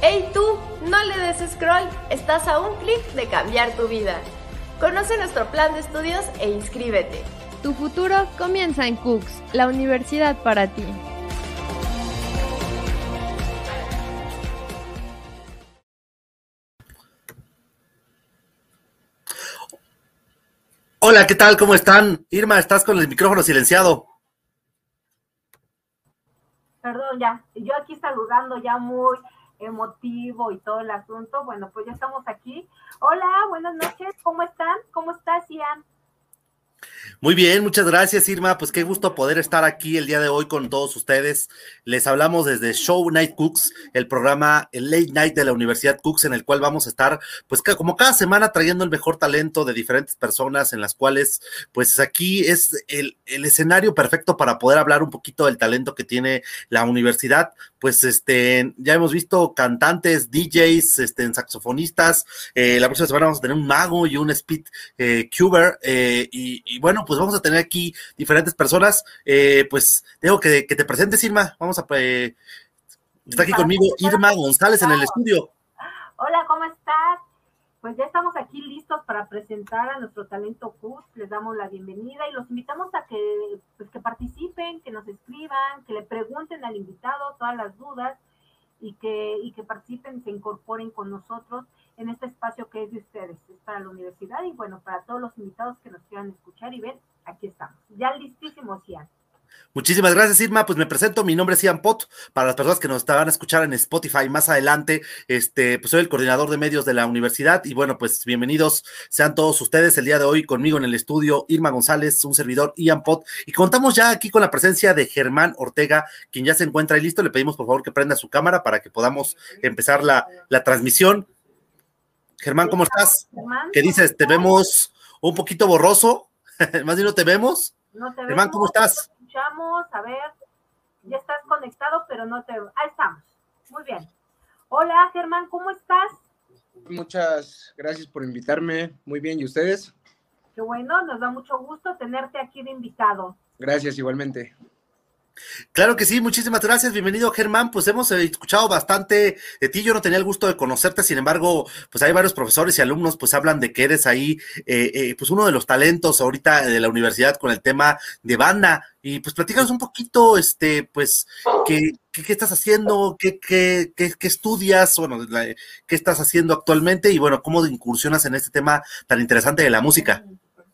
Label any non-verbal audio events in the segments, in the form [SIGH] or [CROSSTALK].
¡Hey tú! No le des scroll, estás a un clic de cambiar tu vida. Conoce nuestro plan de estudios e inscríbete. Tu futuro comienza en Cooks, la universidad para ti. Hola, ¿qué tal? ¿Cómo están? Irma, estás con el micrófono silenciado. Perdón, ya. Yo aquí saludando ya muy emotivo y todo el asunto. Bueno, pues ya estamos aquí. Hola, buenas noches. ¿Cómo están? ¿Cómo estás, Ian? Muy bien, muchas gracias Irma, pues qué gusto poder estar aquí el día de hoy con todos ustedes. Les hablamos desde Show Night Cooks, el programa, el late night de la Universidad Cooks, en el cual vamos a estar, pues como cada semana trayendo el mejor talento de diferentes personas, en las cuales, pues aquí es el, escenario perfecto para poder hablar un poquito del talento que tiene la universidad. Pues este, ya hemos visto cantantes, DJs, este, saxofonistas. Eh, la próxima semana vamos a tener un mago y un speed eh, cuber. Eh, y bueno, pues vamos a tener aquí diferentes personas. Eh, pues tengo que, que, te presentes, Irma. Vamos a. Eh, está aquí conmigo Irma González en el estudio. Hola, ¿cómo estás? Pues ya estamos aquí listos para presentar a nuestro talento CUS. Les damos la bienvenida y los invitamos a que, pues, que participen, que nos escriban, que le pregunten al invitado todas las dudas y que, y que participen, se incorporen con nosotros en este espacio que es de ustedes, es para la universidad y bueno, para todos los invitados que nos quieran escuchar y ver, aquí estamos. Ya listísimos, Ian. Muchísimas gracias, Irma. Pues me presento, mi nombre es Ian Pot. Para las personas que nos van a escuchar en Spotify más adelante, este, pues soy el coordinador de medios de la universidad. Y bueno, pues bienvenidos sean todos ustedes el día de hoy conmigo en el estudio, Irma González, un servidor, Ian Pot. Y contamos ya aquí con la presencia de Germán Ortega, quien ya se encuentra ahí listo. Le pedimos por favor que prenda su cámara para que podamos empezar la, la transmisión. Germán, ¿cómo estás? Germán, ¿Qué dices? ¿Te vemos un poquito borroso? [LAUGHS] ¿Más bien no te vemos? No te Germán, ¿cómo estás? Escuchamos, a ver, ya estás conectado, pero no te... Ahí estamos. Muy bien. Hola, Germán, ¿cómo estás? Muchas gracias por invitarme. Muy bien, ¿y ustedes? Qué bueno, nos da mucho gusto tenerte aquí de invitado. Gracias, igualmente. Claro que sí, muchísimas gracias, bienvenido Germán, pues hemos escuchado bastante de ti, yo no tenía el gusto de conocerte, sin embargo, pues hay varios profesores y alumnos pues hablan de que eres ahí, eh, eh, pues uno de los talentos ahorita de la universidad con el tema de banda, y pues platícanos un poquito, este, pues, qué, qué, qué estás haciendo, ¿Qué, qué, qué, estudias, bueno, qué estás haciendo actualmente y bueno, cómo incursionas en este tema tan interesante de la música.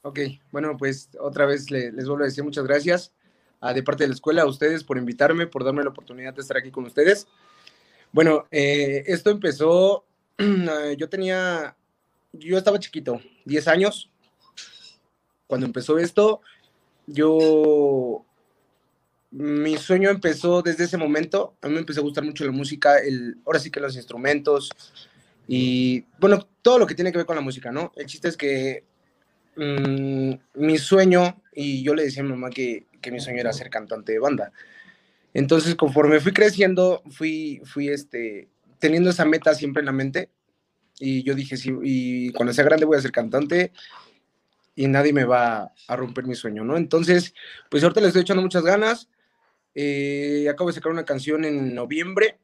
Ok, bueno, pues otra vez les vuelvo a decir muchas gracias de parte de la escuela, a ustedes por invitarme, por darme la oportunidad de estar aquí con ustedes. Bueno, eh, esto empezó, [CLEARS THROAT] yo tenía, yo estaba chiquito, 10 años. Cuando empezó esto, yo, mi sueño empezó desde ese momento. A mí me empezó a gustar mucho la música, el, ahora sí que los instrumentos y, bueno, todo lo que tiene que ver con la música, ¿no? El chiste es que mmm, mi sueño, y yo le decía a mi mamá que, que mi sueño era ser cantante de banda. Entonces, conforme fui creciendo, fui, fui este, teniendo esa meta siempre en la mente. Y yo dije, sí, y cuando sea grande voy a ser cantante y nadie me va a romper mi sueño, ¿no? Entonces, pues ahorita le estoy echando muchas ganas. Eh, acabo de sacar una canción en noviembre.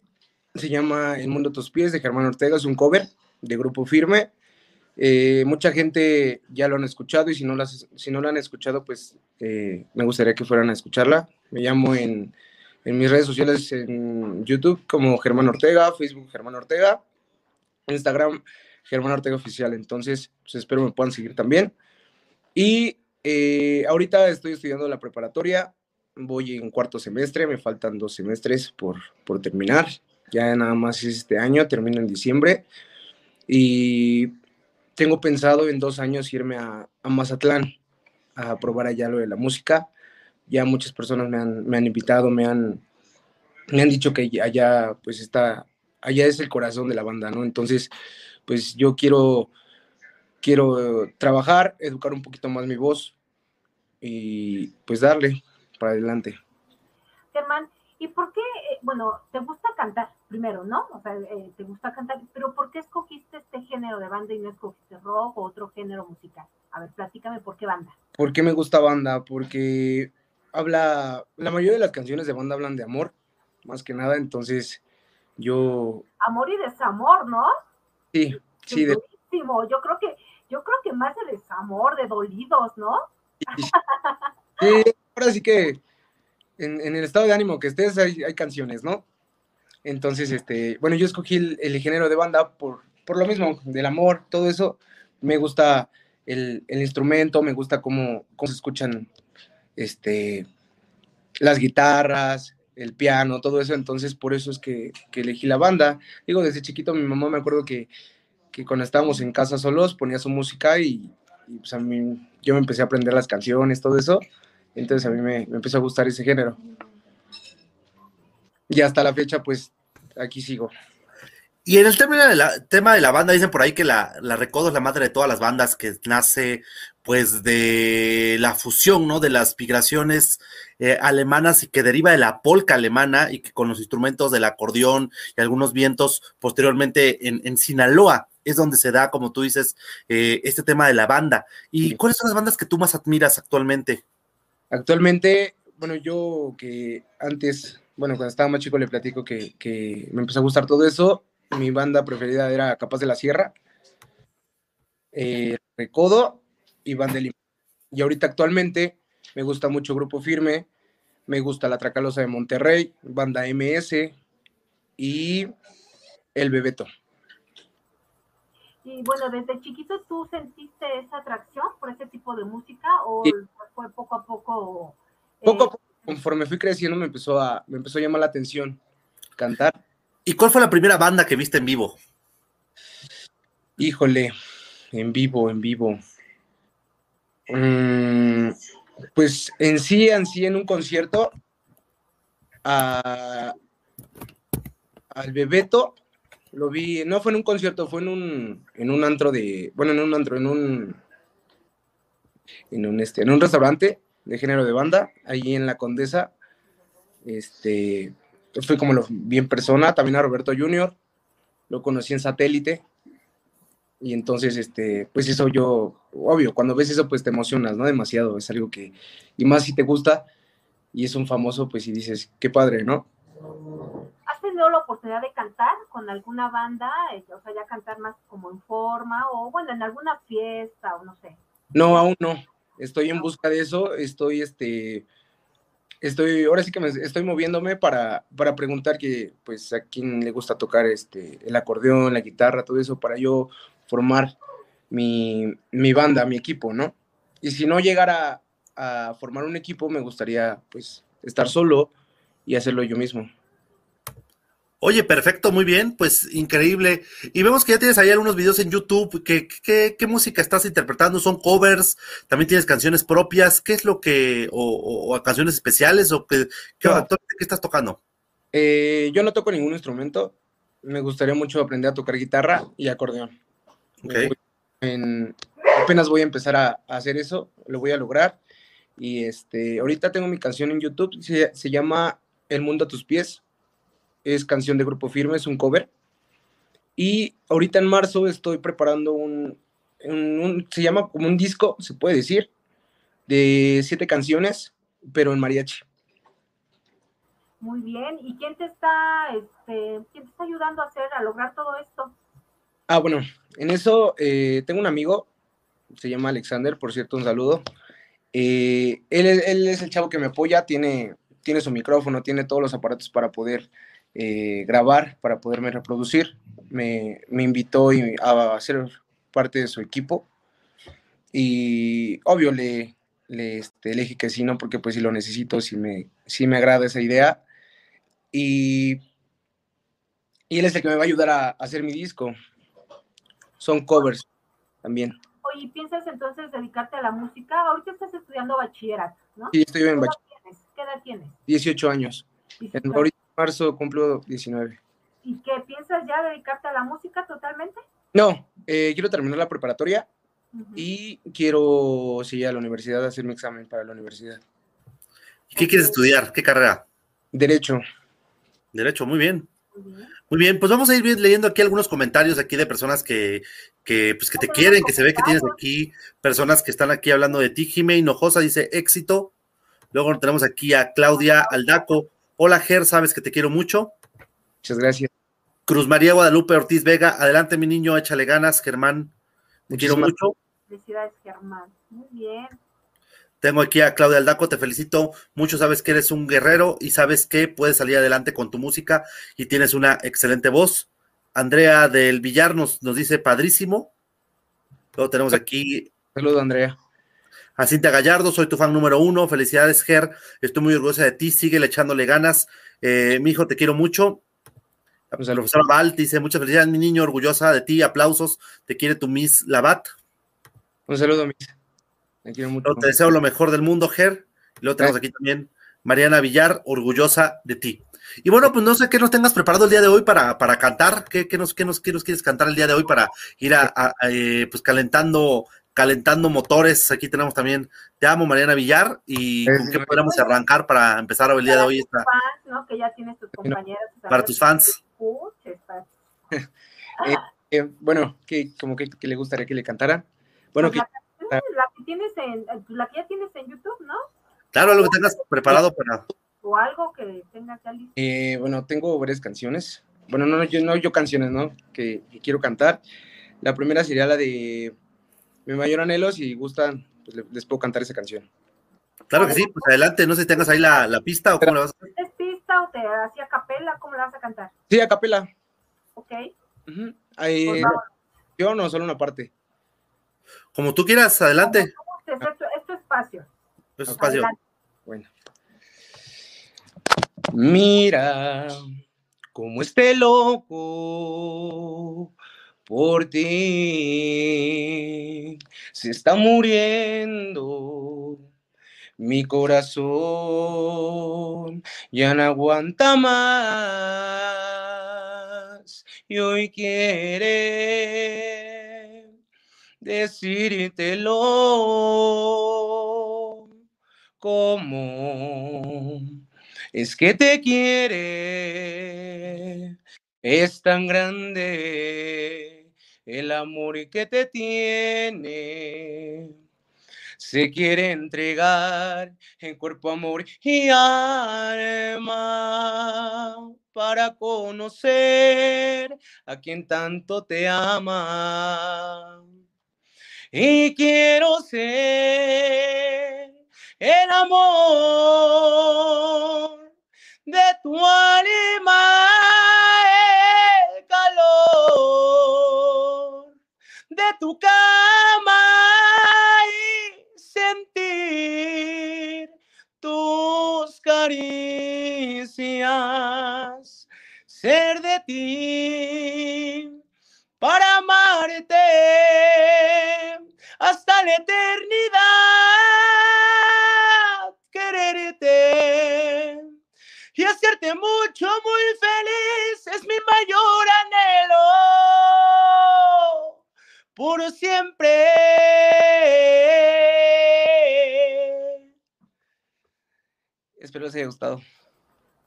Se llama El mundo a tus pies de Germán Ortega. Es un cover de Grupo Firme. Eh, mucha gente ya lo han escuchado y si no, las, si no lo han escuchado, pues eh, me gustaría que fueran a escucharla. Me llamo en, en, mis redes sociales, en YouTube como Germán Ortega, Facebook Germán Ortega, Instagram Germán Ortega Oficial. Entonces, pues espero me puedan seguir también. Y eh, ahorita estoy estudiando la preparatoria, voy en cuarto semestre, me faltan dos semestres por, por terminar. Ya nada más es este año, termino en diciembre. Y tengo pensado en dos años irme a, Mazatlán a probar allá lo de la música. Ya muchas personas me han, me han invitado, me han, me han dicho que allá pues está, allá es el corazón de la banda, ¿no? Entonces, pues yo quiero, quiero trabajar, educar un poquito más mi voz y pues darle para adelante. Germán, ¿y por qué, bueno, te gusta cantar primero, ¿no? O sea, eh, te gusta cantar, pero ¿por qué escogiste este género de banda y no escogiste rock o otro género musical? A ver, platícame, ¿por qué banda? ¿Por qué me gusta banda? Porque habla, la mayoría de las canciones de banda hablan de amor, más que nada, entonces Yo. Amor y desamor, ¿no? Sí, sí. De... Yo creo que, yo creo que más de desamor, de dolidos, ¿no? Sí, ahora sí que en, el estado de ánimo que estés hay, hay, canciones, ¿no? Entonces, este, bueno, yo escogí el, género de banda por, por lo mismo, del amor, todo eso. Me gusta el, el instrumento, me gusta cómo, cómo se escuchan este, las guitarras, el piano, todo eso, entonces por eso es que, elegí la banda. Digo, desde chiquito mi mamá me acuerdo que, cuando estábamos en casa solos ponía su música y, pues a mí, yo me empecé a aprender las canciones, todo eso, entonces a mí me, empezó a gustar ese género. Y hasta la fecha, pues aquí sigo. Y en el tema de la, tema de la banda, dicen por ahí que la, la Recodo es la madre de todas las bandas, que nace pues de la fusión, ¿no? De las migraciones eh, alemanas y que deriva de la polca alemana y que con los instrumentos del acordeón y algunos vientos posteriormente en, Sinaloa es donde se da, como tú dices, eh, este tema de la banda. ¿Y cuáles son las bandas que tú más admiras actualmente? Actualmente, bueno, yo que antes, bueno, cuando estaba más chico le platico que, me empezó a gustar todo eso. Mi banda preferida era Capaz de la Sierra, eh, Recodo y de Y ahorita actualmente me gusta mucho Grupo Firme, me gusta La Tracalosa de Monterrey, Banda MS y El Bebeto. Y bueno, desde chiquito tú sentiste esa atracción por ese tipo de música o fue poco a poco? Poco a eh, poco, conforme fui creciendo me empezó a, me empezó a llamar la atención cantar. ¿Y cuál fue la primera banda que viste en vivo? Híjole, en vivo, en vivo. Mm, pues en sí, en sí, en un concierto, al Bebeto lo vi, no fue en un concierto, fue en un, en un antro de, bueno, en un antro, en un, en un, este, en un restaurante de género de banda, ahí en La Condesa, este, fue como lo vi en persona, también a Roberto Junior, lo conocí en satélite, y entonces, este, pues eso yo, obvio, cuando ves eso, pues te emocionas, ¿no? Demasiado, es algo que, y más si te gusta, y es un famoso, pues y dices, qué padre, ¿no? ¿Has tenido la oportunidad de cantar con alguna banda? Eh, o sea, ya cantar más como en forma, o bueno, en alguna fiesta, o no sé. No, aún no. Estoy en busca de eso, estoy, este, estoy, ahora sí que me estoy moviéndome para, para preguntar que, pues, a quién le gusta tocar este, el acordeón, la guitarra, todo eso, para yo formar mi, banda, mi equipo, ¿no? Y si no llegara a formar un equipo, me gustaría pues estar solo y hacerlo yo mismo. Oye, perfecto, muy bien, pues increíble. Y vemos que ya tienes ahí algunos videos en YouTube. ¿Qué, qué, música estás interpretando? ¿Son covers? ¿También tienes canciones propias? ¿Qué es lo que, o, canciones especiales? ¿O qué, qué, estás tocando? Eh, yo no toco ningún instrumento. Me gustaría mucho aprender a tocar guitarra y acordeón. apenas voy a empezar a, hacer eso, lo voy a lograr. Y este, ahorita tengo mi canción en YouTube, se, llama El mundo a tus pies. Es canción de Grupo Firme, es un cover. Y ahorita en marzo estoy preparando un, se llama como un disco, se puede decir, de siete canciones, pero en mariachi. Muy bien. ¿Y quién te está, este, quién te está ayudando a hacer, a lograr todo esto? Ah, bueno, en eso eh, tengo un amigo, se llama Alexander, por cierto, un saludo. Eh, él, es el chavo que me apoya, tiene, tiene su micrófono, tiene todos los aparatos para poder eh, grabar, para poderme reproducir. Me, invitó a ser parte de su equipo y obvio le, le, este, dije que sí, ¿no? Porque pues si lo necesito, si me, sí me agrada esa idea. Y, y él es el que me va a ayudar a hacer mi disco son covers también. Oye, ¿piensas entonces dedicarte a la música? Ahorita estás estudiando bachillerato, ¿no? Sí, estoy en bachillerato. ¿Qué edad tienes? 18 años. En ahorita marzo cumplo 19. ¿Y qué piensas ya dedicarte a la música totalmente? No, eh, quiero terminar la preparatoria y quiero seguir a la universidad, hacer mi examen para la universidad. ¿Y qué quieres estudiar? ¿Qué carrera? Derecho. Derecho, muy bien. Muy bien, pues vamos a ir leyendo aquí algunos comentarios aquí de personas que, que, pues que te quieren, que se ve que tienes aquí personas que están aquí hablando de ti. Jimé Hinojosa dice éxito. Luego tenemos aquí a Claudia Aldaco. Hola, Ger, sabes que te quiero mucho. Muchas gracias. Cruz María Guadalupe Ortiz Vega, adelante mi niño, échale ganas, Germán. Te quiero mucho. Felicidades, Germán. Muy bien. Tengo aquí a Claudia Aldaco, te felicito mucho, sabes que eres un guerrero y sabes que puedes salir adelante con tu música y tienes una excelente voz. Andrea del Villar nos, nos dice padrísimo. Luego tenemos aquí. Saludos, Andrea. A Cintia Gallardo, soy tu fan número uno. Felicidades, Ger. Estoy muy orgullosa de ti. Sigue echándole ganas. Eh, mi hijo, te quiero mucho. La profesora Val dice: Muchas felicidades, mi niño, orgullosa de ti. Aplausos. Te quiere tu Miss Labat. Un saludo, Miss. Te quiero mucho. Te deseo lo mejor del mundo, Ger. Y luego tenemos aquí también Mariana Villar, orgullosa de ti. Y bueno, pues no sé qué nos tengas preparado el día de hoy para, para cantar, ¿Qué, qué nos, qué, nos, qué nos quieres cantar el día de hoy para ir a, a, a eh, pues calentando, calentando motores. Aquí tenemos también Te amo, Mariana Villar, y Es- con qué podemos arrancar para empezar el día de hoy esta, Fans, ¿no? Que ya tienes tus compañeros. para tus fans. Escuches, Pat. [LAUGHS] Eh, bueno, ¿qué, como que, que le gustaría que le cantara? Bueno, Pues que, la, que tienes en, la que ya tienes en YouTube, ¿no? Claro, algo que tengas preparado para. O algo que tengas ya listo. eh, bueno, tengo varias canciones. Bueno, no, no, yo, no yo canciones, ¿no? Que, que quiero cantar. La primera sería la de Mi mayor anhelo, si gustan, pues le- les puedo cantar esa canción. Claro que sí, pues adelante, no sé si tengas ahí la, la pista o cómo le vas a hacer. ¿Es pista o te hacía capela? ¿Cómo la vas a cantar? Sí, a capela. ¿Ok? Ujú. Ahí, Por favor. yo no, solo una parte. Como tú quieras, adelante. ¿Cómo gustes, es tu- es tu espacio. Es espacio. Adelante. Bueno. Mira cómo esté loco por ti. Se está muriendo mi corazón. Ya no aguanta más. Y hoy quiere decírtelo cómo es que te quiere. Es tan grande el amor que te tiene. Se quiere entregar en cuerpo, amor y alma para conocer a quien tanto te ama y quiero ser el amor de tu alma, el calor tu cama y sentir tus caricias, ser de ti para amarte hasta la eternidad, quererte y hacerte mucho, muy feliz es mi mayor por siempre. Espero les haya gustado.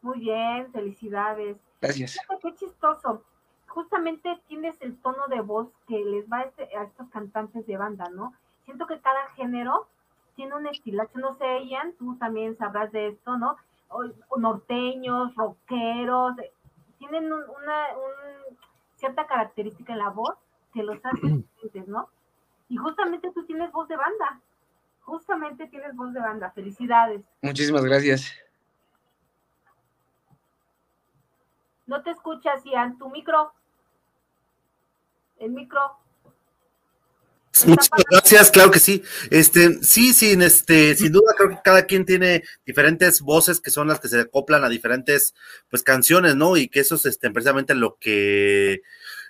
Muy bien, felicidades. Gracias. Fíjate qué chistoso. Justamente tienes el tono de voz que les va a, este- a estos cantantes de banda, ¿no? Siento que cada género tiene un estilacho. No sé, Ian, tú también sabrás de esto, ¿no? O- o norteños, rockeros, eh, tienen un- una un- cierta característica en la voz que los hace [CLEARS THROAT] diferentes, ¿no? Y justamente tú tienes voz de banda. Justamente tienes voz de banda. Felicidades. Muchísimas gracias. No te escuchas, Ian. Tu micro. El micro. Muchas gracias, claro que sí. Este, sí, sin este, sin duda creo que cada quien tiene diferentes voces que son las que se acoplan a diferentes pues canciones, ¿no? Y que eso es este, precisamente lo que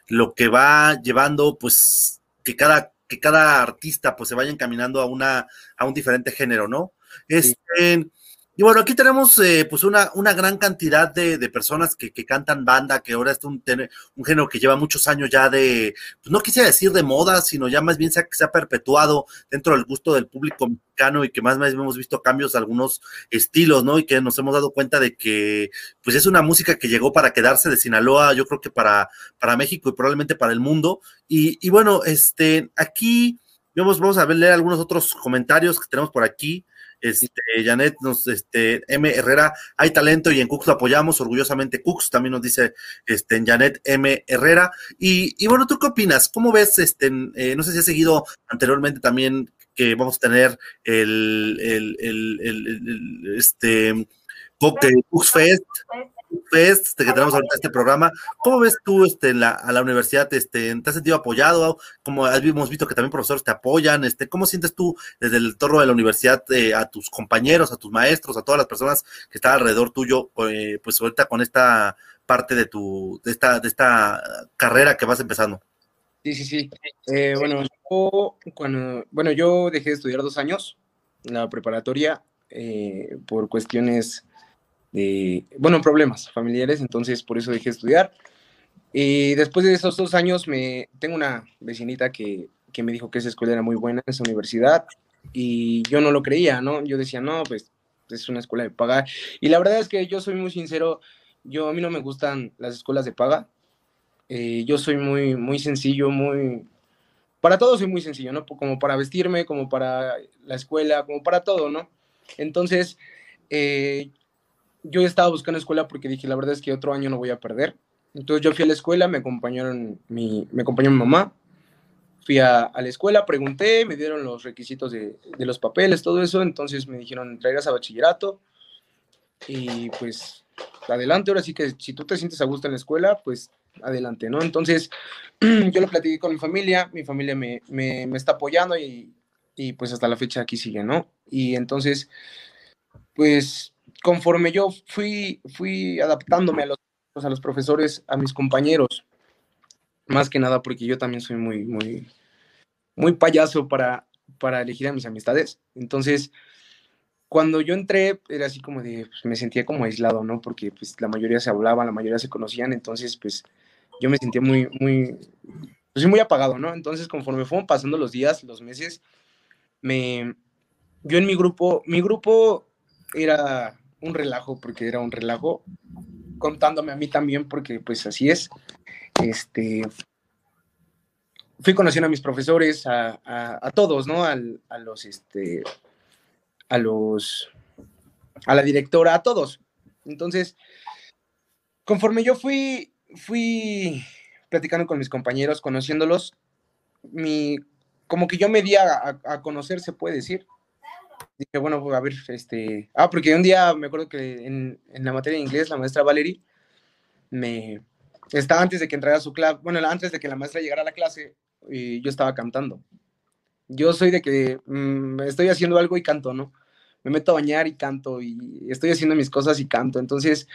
lo que va llevando pues que cada que cada artista pues se vaya encaminando a una a un diferente género, ¿no? Este, y bueno, aquí tenemos eh, pues una, una gran cantidad de, de personas que, que cantan banda, que ahora es un, un género que lleva muchos años ya de, pues no quisiera decir de moda, sino ya más bien se ha, se ha perpetuado dentro del gusto del público mexicano y que más, más hemos visto cambios a algunos estilos, ¿no? Y que nos hemos dado cuenta de que pues es una música que llegó para quedarse de Sinaloa, yo creo que para, para México y probablemente para el mundo. Y, y bueno, este, aquí vamos, vamos a ver, leer algunos otros comentarios que tenemos por aquí. Este, Janet nos, este, M. Herrera, hay talento y en Cux lo apoyamos, orgullosamente Cux, también nos dice este, Janet M. Herrera. Y, y bueno, ¿tú qué opinas? ¿Cómo ves, este, eh, no sé si has seguido anteriormente también que vamos a tener el, el, el, el este, Cux Fest, Fest, que tenemos ahorita este programa. ¿Cómo ves tú este, a la universidad? Este, ¿Te has sentido apoyado? Como hemos visto que también profesores te apoyan. Este, ¿Cómo sientes tú desde el entorno de la universidad eh, a tus compañeros, a tus maestros, a todas las personas que están alrededor tuyo, eh, pues ahorita con esta parte de tu, de esta, de esta carrera que vas empezando? Sí, sí, sí. Eh, bueno, yo, cuando, bueno, yo dejé de estudiar dos años la preparatoria por cuestiones de, bueno, problemas familiares, entonces por eso dejé de estudiar. Y después de esos dos años, me, tengo una vecinita que, que me dijo que esa escuela era muy buena, esa universidad, y yo no lo creía, ¿no? Yo decía, no, pues es una escuela de paga. Y la verdad es que yo soy muy sincero, yo a mí no me gustan las escuelas de paga. Eh, yo soy muy, muy sencillo, muy... Para todo soy muy sencillo, ¿no? Como para vestirme, como para la escuela, como para todo, ¿no? Entonces, eh, yo estaba buscando escuela porque dije, la verdad es que otro año no voy a perder. Entonces yo fui a la escuela, me acompañaron mi, me acompañó mi mamá, fui a, la escuela, pregunté, me dieron los requisitos de, de, los papeles, todo eso, entonces me dijeron, traigas a bachillerato y pues adelante, ahora sí que si tú te sientes a gusto en la escuela, pues adelante, ¿no? Entonces [CLEARS THROAT] yo lo platiqué con mi familia, mi familia me, me, me está apoyando y, y pues hasta la fecha aquí sigue, ¿no? Y entonces, pues conforme yo fui, fui adaptándome a los, a los profesores, a mis compañeros, más que nada porque yo también soy muy, muy, muy payaso para, para elegir a mis amistades. Entonces, cuando yo entré, era así como de, pues, me sentía como aislado, ¿no? Porque pues la mayoría se hablaba, la mayoría se conocían, entonces pues yo me sentía muy, muy, pues muy apagado, ¿no? Entonces conforme fueron pasando los días, los meses, me, yo en mi grupo, mi grupo era un relajo, porque era un relajo, contándome a mí también, porque pues así es. Este, fui conociendo a mis profesores, a, todos, ¿no? A los, este, a los, a la directora, a todos. Entonces, conforme yo fui, fui platicando con mis compañeros, conociéndolos, mi, como que yo me di a conocer, se puede decir, dije, bueno, pues, a ver, este, ah, porque un día me acuerdo que en, en la materia de inglés, la maestra Valerie me, estaba antes de que entrara su clase, bueno, antes de que la maestra llegara a la clase, yo estaba cantando. Yo soy de que mm, estoy haciendo algo y canto, ¿no? Me meto a bañar y canto, y estoy haciendo mis cosas y canto. Entonces,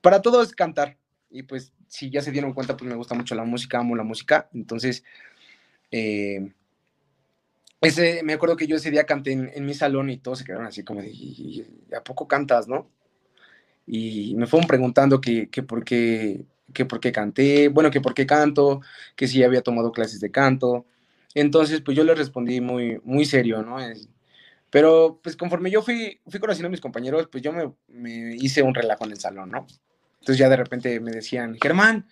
para todo es cantar. Y pues, si ya se dieron cuenta, pues me gusta mucho la música, amo la música. Entonces, eh, ese, me acuerdo que yo ese día canté en, mi salón y todos se quedaron así como de, ¿a poco cantas, no? Y me fueron preguntando que, que, por qué, que por qué canté, bueno, que por qué canto, que si había tomado clases de canto. Entonces, pues yo le respondí muy, muy serio, ¿no? pero, pues conforme yo fui, fui conociendo a mis compañeros, pues yo me, me hice un relajo en el salón, ¿no? Entonces ya de repente me decían, Germán,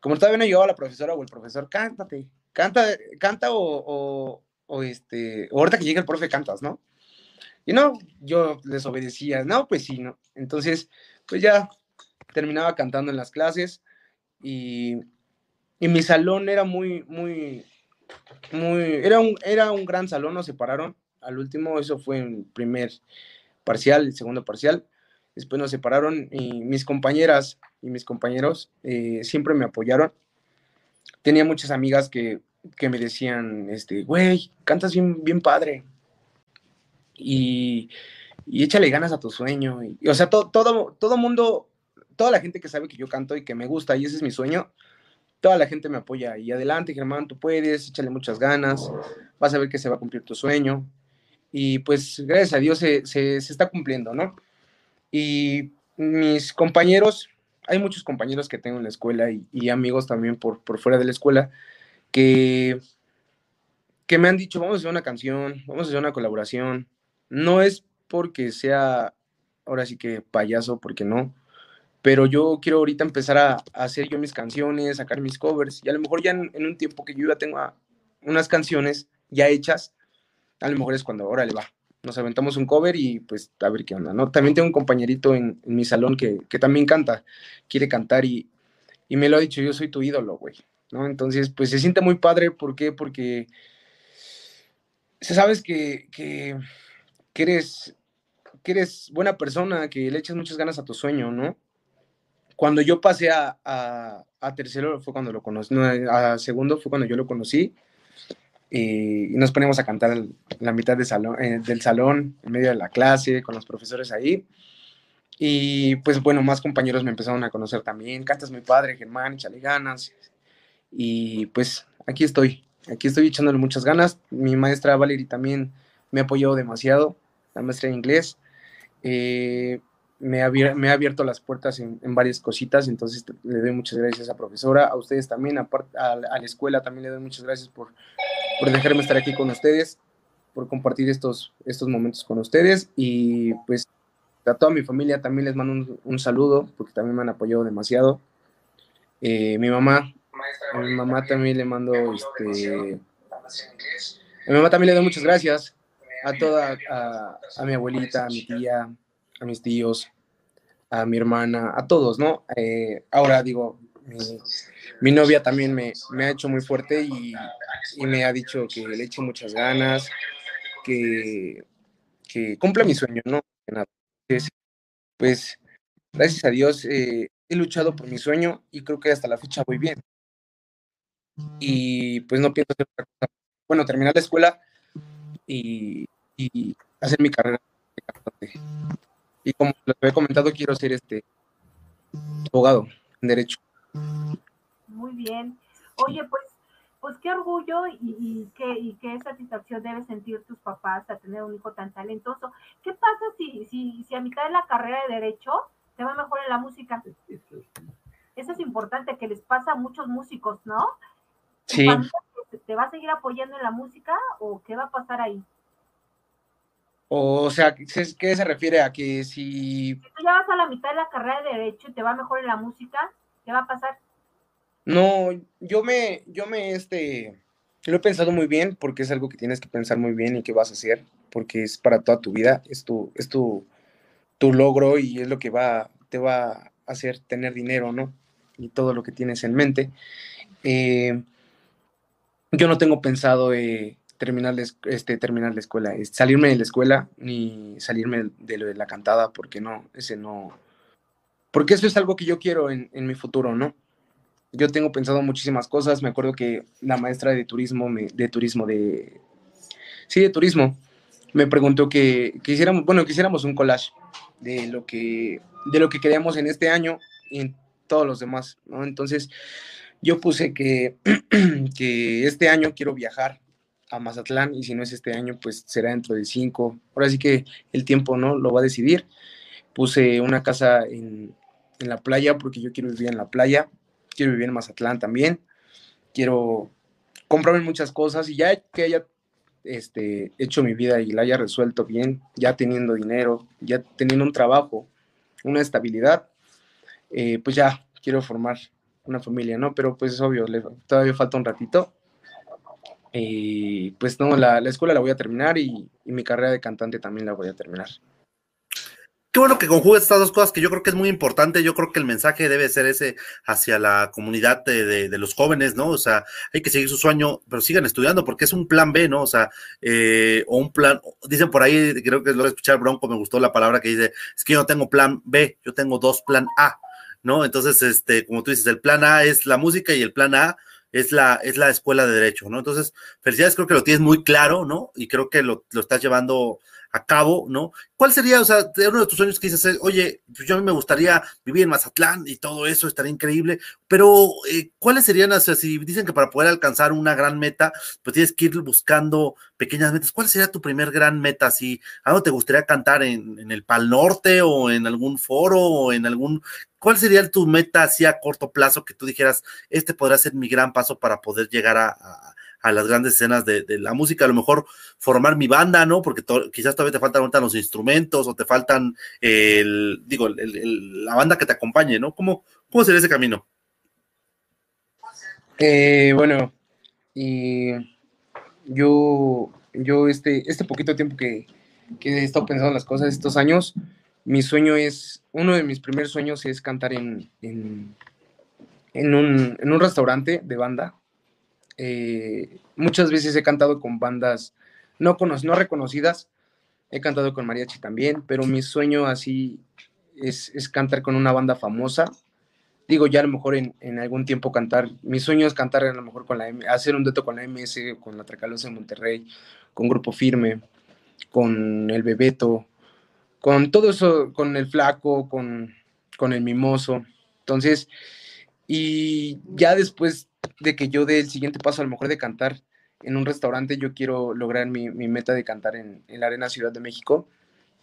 como todavía no llegaba la profesora o el profesor, cántate, canta, canta o, o este, ahorita que llegue el profe cantas, ¿no? Y no, yo les obedecía, no, pues sí, ¿no? Entonces, pues ya terminaba cantando en las clases y, y mi salón era muy, muy, muy, era un, era un gran salón, nos separaron, al último, eso fue en primer parcial, el segundo parcial, después nos separaron y mis compañeras y mis compañeros eh, siempre me apoyaron. Tenía muchas amigas que que me decían, este, güey, cantas bien, bien padre. Y, y échale ganas a tu sueño. Y, o sea, todo, todo, todo mundo, toda la gente que sabe que yo canto y que me gusta y ese es mi sueño, toda la gente me apoya. Y adelante, Germán, tú puedes, échale muchas ganas, vas a ver que se va a cumplir tu sueño. Y pues, gracias a Dios se, se, está cumpliendo, ¿no? Y mis compañeros, hay muchos compañeros que tengo en la escuela y, y amigos también por, por fuera de la escuela que, que me han dicho, vamos a hacer una canción, vamos a hacer una colaboración. No es porque sea, ahora sí que payaso, porque no, pero yo quiero ahorita empezar a, hacer yo mis canciones, sacar mis covers, y a lo mejor ya en, un tiempo que yo ya tengo unas canciones ya hechas, a lo mejor es cuando, órale, va, nos aventamos un cover y pues a ver qué onda, ¿no? También tengo un compañerito en, mi salón que, también canta, quiere cantar y, me lo ha dicho, yo soy tu ídolo, güey, ¿no? Entonces, pues se siente muy padre, ¿por qué? Porque se sabes que, que, eres, que eres buena persona, que le echas muchas ganas a tu sueño, ¿no? Cuando yo pasé a, a, tercero fue cuando lo conocí, no, a segundo fue cuando yo lo conocí y, nos ponemos a cantar en la mitad salón, eh, del salón, en medio de la clase, con los profesores ahí. Y pues bueno, más compañeros me empezaron a conocer también. Cantas muy padre, Germán, échale ganas. Y pues aquí estoy, aquí estoy echándole muchas ganas. Mi maestra Valerie también me apoyó demasiado, la maestra de inglés. Eh, me, ha, ha, abierto las puertas en, varias cositas, entonces le doy muchas gracias a profesora, a ustedes también, a, a, la escuela también le doy muchas gracias por, por, dejarme estar aquí con ustedes, por compartir estos, estos momentos con ustedes y pues a toda mi familia también les mando un, saludo porque también me han apoyado demasiado. Eh, mi mamá, a mi mamá también le mando, este, a mi mamá también le doy muchas gracias, a toda, a, a mi abuelita, a mi tía, a mis tíos, a mi hermana, a todos, ¿no? Eh, ahora digo, mi, novia también me, ha hecho muy fuerte y, me ha dicho que le eche muchas ganas, que, que cumpla mi sueño, ¿no? Pues gracias a Dios eh, he luchado por mi sueño y creo que hasta la fecha voy bien. Y pues no pienso hacer otra cosa. Bueno, terminar la escuela y, y hacer mi carrera de cantante. Y como les había comentado, quiero ser este abogado en derecho. Muy bien. Oye, pues, pues qué orgullo y, qué, y qué satisfacción deben sentir tus papás a tener un hijo tan talentoso. ¿Qué pasa si, si, si a mitad de la carrera de derecho te va mejor en la música? Eso es importante, que les pasa a muchos músicos, ¿no? Sí. ¿Te va a seguir apoyando en la música o qué va a pasar ahí? O sea, ¿qué se refiere a que si... Si tú ya vas a la mitad de la carrera de Derecho y te va mejor en la música, ¿qué va a pasar? No, yo me, yo me, este, lo he pensado muy bien porque es algo que tienes que pensar muy bien y que vas a hacer porque es para toda tu vida, es tu, es tu, tu logro y es lo que va, te va a hacer tener dinero, ¿no? Y todo lo que tienes en mente. Eh, yo no tengo pensado eh, terminar, este, terminar la escuela, salirme de la escuela ni salirme de la cantada, porque no, ese no, porque eso es algo que yo quiero en, mi futuro, ¿no? Yo tengo pensado muchísimas cosas, me acuerdo que la maestra de turismo, de turismo, de, sí, de turismo, me preguntó que, que bueno, que un collage de lo que, de lo que queríamos en este año y en todos los demás, ¿no? Entonces, yo puse que, [CLEARS THROAT] que este año quiero viajar a Mazatlán y si no es este año, pues será dentro de cinco. Ahora sí que el tiempo no lo va a decidir. Puse una casa en, en, la playa porque yo quiero vivir en la playa, quiero vivir en Mazatlán también, quiero comprarme muchas cosas y ya que haya este, hecho mi vida y la haya resuelto bien, ya teniendo dinero, ya teniendo un trabajo, una estabilidad, eh, pues ya quiero formar una familia, ¿no? Pero pues es obvio, todavía falta un ratito y pues no, la, escuela la voy a terminar y, mi carrera de cantante también la voy a terminar. Qué bueno que conjugues estas dos cosas que yo creo que es muy importante. Yo creo que el mensaje debe ser ese hacia la comunidad de, los jóvenes, ¿no? O sea, hay que seguir su sueño, pero sigan estudiando porque es un plan B, ¿no? O sea, eh, o un plan, dicen por ahí, creo que lo a escuchar Bronco, me gustó la palabra que dice, es que yo no tengo plan B, yo tengo dos plan A, ¿no? Entonces, este, como tú dices, el plan A es la música y el plan A es la, es la escuela de derecho, ¿no? Entonces, felicidades, creo que lo tienes muy claro, ¿no? Y creo que lo, lo estás llevando a cabo, ¿no? ¿Cuál sería, o sea, uno de tus sueños que dices, oye, pues yo me gustaría vivir en Mazatlán y todo eso estaría increíble, pero eh, ¿cuáles serían, o sea, si dicen que para poder alcanzar una gran meta, pues tienes que ir buscando pequeñas metas, ¿cuál sería tu primer gran meta? Si algo te gustaría cantar en, el Pal Norte o en algún foro o en algún, ¿cuál sería tu meta así a corto plazo que tú dijeras, este podrá ser mi gran paso para poder llegar a las grandes escenas de, la música, a lo mejor formar mi banda, ¿no? Porque quizás todavía te faltan los instrumentos o te faltan el, digo, la banda que te acompañe, ¿no? ¿Cómo, cómo sería ese camino? Eh, bueno, y yo, yo este, este poquito tiempo que, que he estado pensando las cosas estos años, mi sueño es, uno de mis primeros sueños es cantar en, en, un, restaurante de banda. Eh, muchas veces he cantado con bandas no, no reconocidas, he cantado con mariachi también, pero mi sueño así es, es cantar con una banda famosa digo, ya a lo mejor en, algún tiempo cantar, mi sueño es cantar a lo mejor con la hacer un dueto con la MS, con la Tracalosa de Monterrey, con Grupo Firme, con el Bebeto, con todo eso, con el Flaco, con, con el Mimoso. Entonces, y ya después de que yo dé el siguiente paso, a lo mejor de cantar en un restaurante, yo quiero lograr mi, meta de cantar en, en la Arena Ciudad de México.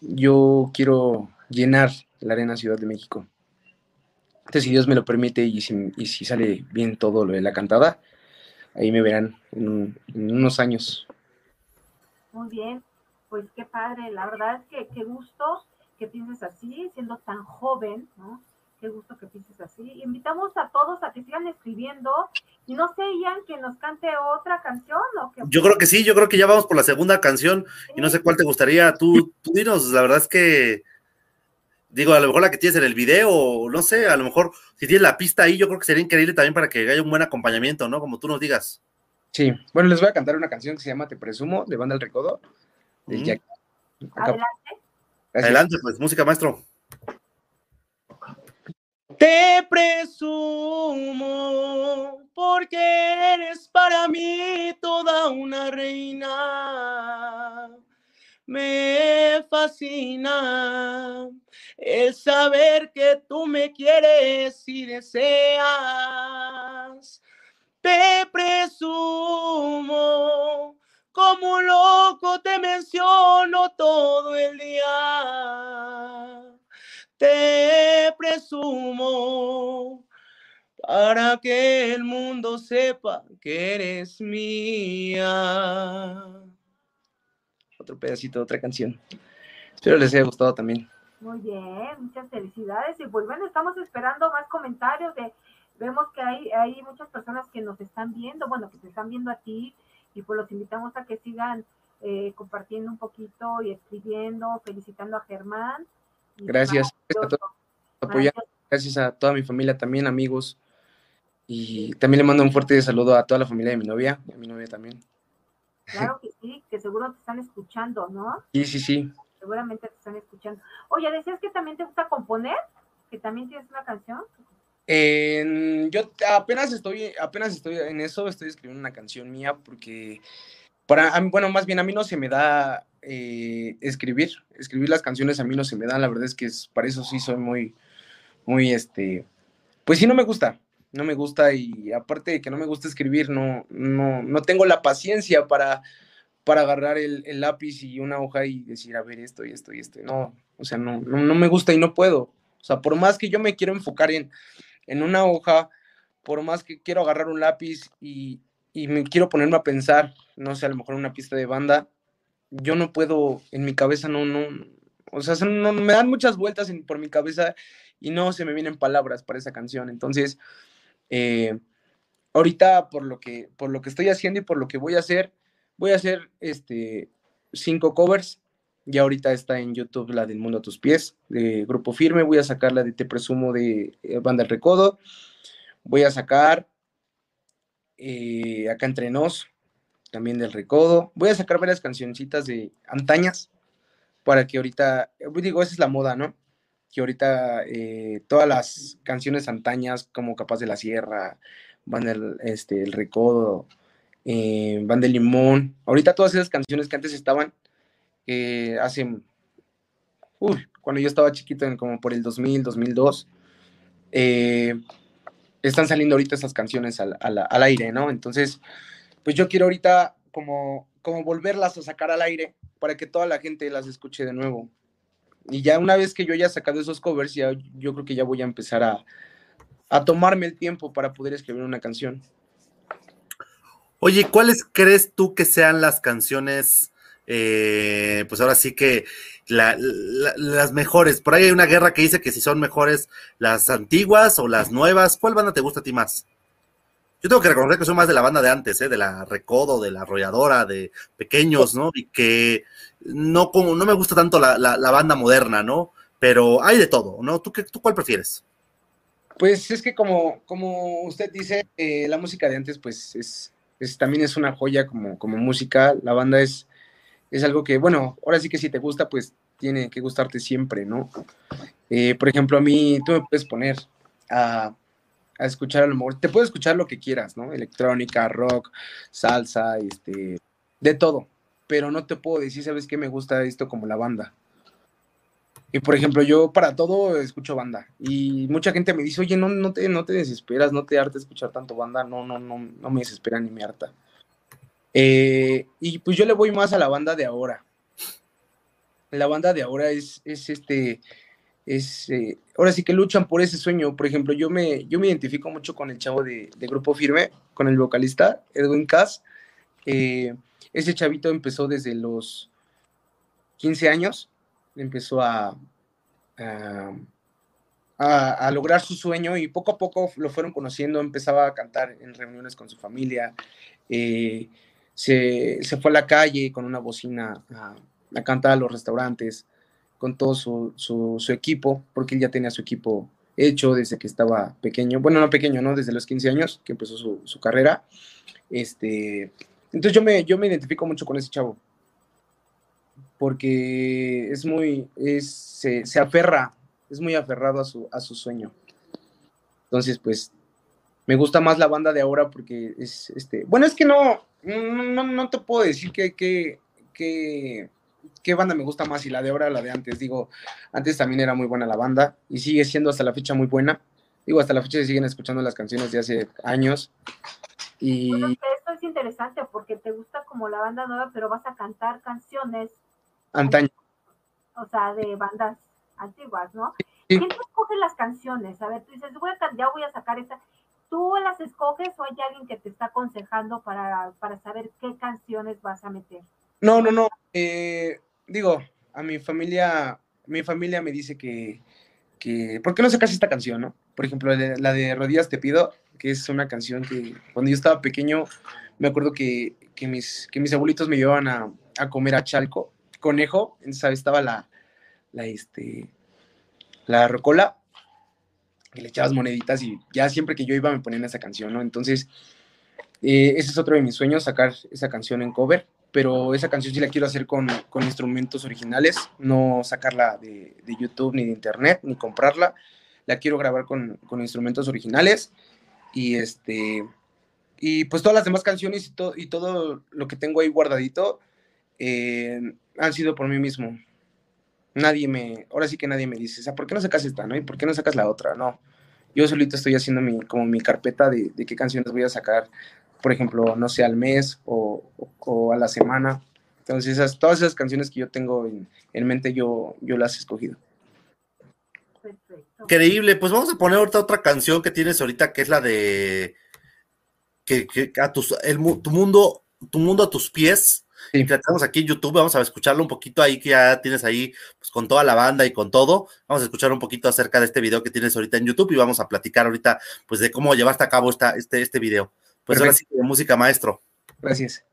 Yo quiero llenar la Arena Ciudad de México. Entonces, si Dios me lo permite y si, sale bien todo lo de la cantada, ahí me verán en, unos años. Muy bien, pues qué padre, la verdad que qué gusto que pienses así, siendo tan joven, ¿no? Qué gusto que pienses así. Invitamos a todos a que sigan escribiendo y no sé, Ian, que nos cante otra canción o que... Yo creo que sí, yo creo que ya vamos por la segunda canción y no sé cuál te gustaría. Tú, tú dinos, la verdad es que Digo, a lo mejor la que tienes en el video, no sé, a lo mejor si tienes la pista ahí, yo creo que sería increíble también para que haya un buen acompañamiento, ¿no? Como tú nos digas. Sí, bueno, les voy a cantar una canción que se llama Te Presumo, de Banda El Recodo, Adelante. Adelante, pues, música maestro. Te presumo porque eres para mí toda una reina me fascina el saber que tú me quieres y deseas. Te presumo, como un loco te menciono todo el día. Te presumo para que el mundo sepa que eres mía otro pedacito otra canción. Espero les haya gustado también. Muy bien, muchas felicidades. Y pues bueno, estamos esperando más comentarios. Vemos que hay, hay muchas personas que nos están viendo, bueno, que te están viendo a ti, y pues los invitamos a que sigan eh, compartiendo un poquito y escribiendo, felicitando a Germán. Gracias. Gracias a toda mi familia también, amigos. Y también le mando un fuerte saludo a toda la familia de mi novia, a mi novia también. Claro que sí, que seguro te están escuchando, ¿no? Sí, sí, sí. Seguramente te están escuchando. Oye, decías que también te gusta componer, que también tienes una canción. yo apenas estoy, apenas estoy en eso, estoy escribiendo una canción mía porque para, bueno, más bien a mí no se me da eh, escribir, escribir las canciones a mí no se me dan, la verdad es que es, para eso sí soy muy, muy, este, pues sí no me gusta, no me gusta y aparte de que no me gusta escribir, no, no, no tengo la paciencia para, para agarrar el, lápiz y una hoja y decir, a ver, esto y esto y esto. No, o sea, no, no, me gusta y no puedo. O sea, por más que yo me quiero enfocar en, en una hoja, por más que quiero agarrar un lápiz y, y me quiero ponerme a pensar, no sé, a lo mejor una pista de banda, yo no puedo, en mi cabeza no, no, o sea, no, me dan muchas vueltas por mi cabeza y no se me vienen palabras para esa canción. Entonces, eh, ahorita por lo, que, por lo que estoy haciendo y por lo que voy a hacer, voy a hacer este, cinco covers. Ya ahorita está en YouTube la del Mundo a tus pies, de Grupo Firme. Voy a sacar la de Te Presumo de eh, Banda El Recodo. Voy a sacar eh, Acá Entre Nos, también del Recodo. Voy a sacar varias cancioncitas de antañas para que ahorita, digo, esa es la moda, ¿no? que ahorita eh, todas las canciones antañas, como Capaz de la Sierra, Van del este, el Recodo, eh, Van del Limón, ahorita todas esas canciones que antes estaban, eh, hace, uy, cuando yo estaba chiquito, en, como por el 2000, 2002, están saliendo ahorita esas canciones al, al, aire, ¿no? Entonces, pues yo quiero ahorita como, como volverlas a sacar al aire para que toda la gente las escuche de nuevo. Y ya una vez que yo haya sacado esos covers, ya, yo creo que ya voy a empezar a, tomarme el tiempo para poder escribir una canción. Oye, ¿cuáles crees tú que sean las canciones, eh, pues ahora sí que las mejores? Por ahí hay una guerra que dice que si son mejores las antiguas o las nuevas. ¿Cuál banda te gusta a ti más? Yo tengo que reconocer que soy más de la banda de antes, ¿eh? de la Recodo, de la Arrolladora, de pequeños, ¿no? Y que no, como, no me gusta tanto la, la, banda moderna, ¿no? Pero hay de todo, ¿no? ¿Tú, qué, tú cuál prefieres? Pues es que como, como usted dice, eh, la música de antes, pues es, es, también es una joya como, como música. La banda es, es algo que, bueno, ahora sí que si te gusta, pues tiene que gustarte siempre, ¿no? Eh, por ejemplo, a mí, tú me puedes poner a a escuchar a lo mejor, te puedo escuchar lo que quieras, ¿no? Electrónica, rock, salsa, este, de todo, pero no te puedo decir, ¿sabes qué? Me gusta esto como la banda. Y por ejemplo, yo para todo escucho banda y mucha gente me dice, oye, no, no, te, no te desesperas, no te harta escuchar tanto banda, no, no, no, no me desespera ni me harta. Eh, y pues yo le voy más a la banda de ahora. La banda de ahora es, es este, es, eh, ahora sí que luchan por ese sueño. Por ejemplo, yo me, yo me identifico mucho con el chavo de, Grupo Firme, con el vocalista Edwin Cass. Eh, ese chavito empezó desde los 15 años, empezó a, a, lograr su sueño y poco a poco lo fueron conociendo, empezaba a cantar en reuniones con su familia, se, fue a la calle con una bocina a, cantar a los restaurantes con todo su, su, equipo, porque él ya tenía su equipo hecho desde que estaba pequeño, bueno, no pequeño, ¿no? Desde los 15 años que empezó su, su carrera. Este, entonces yo me, yo me identifico mucho con ese chavo, porque es muy, es, se, se aferra, es muy aferrado a su, a su sueño. Entonces, pues, me gusta más la banda de ahora porque es, este, bueno, es que no, no, no te puedo decir que, que, que qué banda me gusta más, y la de ahora o la de antes. Digo, antes también era muy buena la banda y sigue siendo hasta la fecha muy buena. Digo, hasta la fecha se siguen escuchando las canciones de hace años. Y... esto es interesante porque te gusta como la banda nueva, pero vas a cantar canciones. Antaño. O sea, de bandas antiguas, ¿no? ¿Quién te escoge las canciones? A ver, tú dices, voy a, ya voy a sacar esta. ¿Tú las escoges o hay alguien que te está aconsejando para, para saber qué canciones vas a meter? No, no, no. Eh, digo, a mi familia, mi familia me dice que, que, ¿por qué no sacas esta canción, no? Por ejemplo, la de Rodillas Te Pido, que es una canción que cuando yo estaba pequeño, me acuerdo que, que mis, que mis abuelitos me llevaban a, a comer a Chalco, conejo, ¿sabes? Estaba la, la, este, la rocola, que le echabas moneditas y ya siempre que yo iba me ponían esa canción, ¿no? Entonces, eh, ese es otro de mis sueños, sacar esa canción en cover pero esa canción sí la quiero hacer con, con instrumentos originales, no sacarla de, de, YouTube ni de Internet, ni comprarla. La quiero grabar con, con, instrumentos originales y este y pues todas las demás canciones y, y todo lo que tengo ahí guardadito eh, han sido por mí mismo. Nadie me, ahora sí que nadie me dice, o sea, ¿por qué no sacas esta, no? ¿Y por qué no sacas la otra? No. Yo solito estoy haciendo mi, como mi carpeta de, de qué canciones voy a sacar por ejemplo, no sé, al mes o, a la semana. Entonces, esas, todas esas canciones que yo tengo en, mente, yo, yo las he escogido. Increíble, pues vamos a poner ahorita otra canción que tienes ahorita, que es la de que, a tus, el, tu mundo, tu mundo a tus pies. Sí. Tenemos aquí en YouTube, vamos a escucharlo un poquito ahí que ya tienes ahí pues, con toda la banda y con todo. Vamos a escuchar un poquito acerca de este video que tienes ahorita en YouTube y vamos a platicar ahorita pues de cómo llevaste a cabo esta, este, este video. Pues ahora sí, de música maestro. Gracias.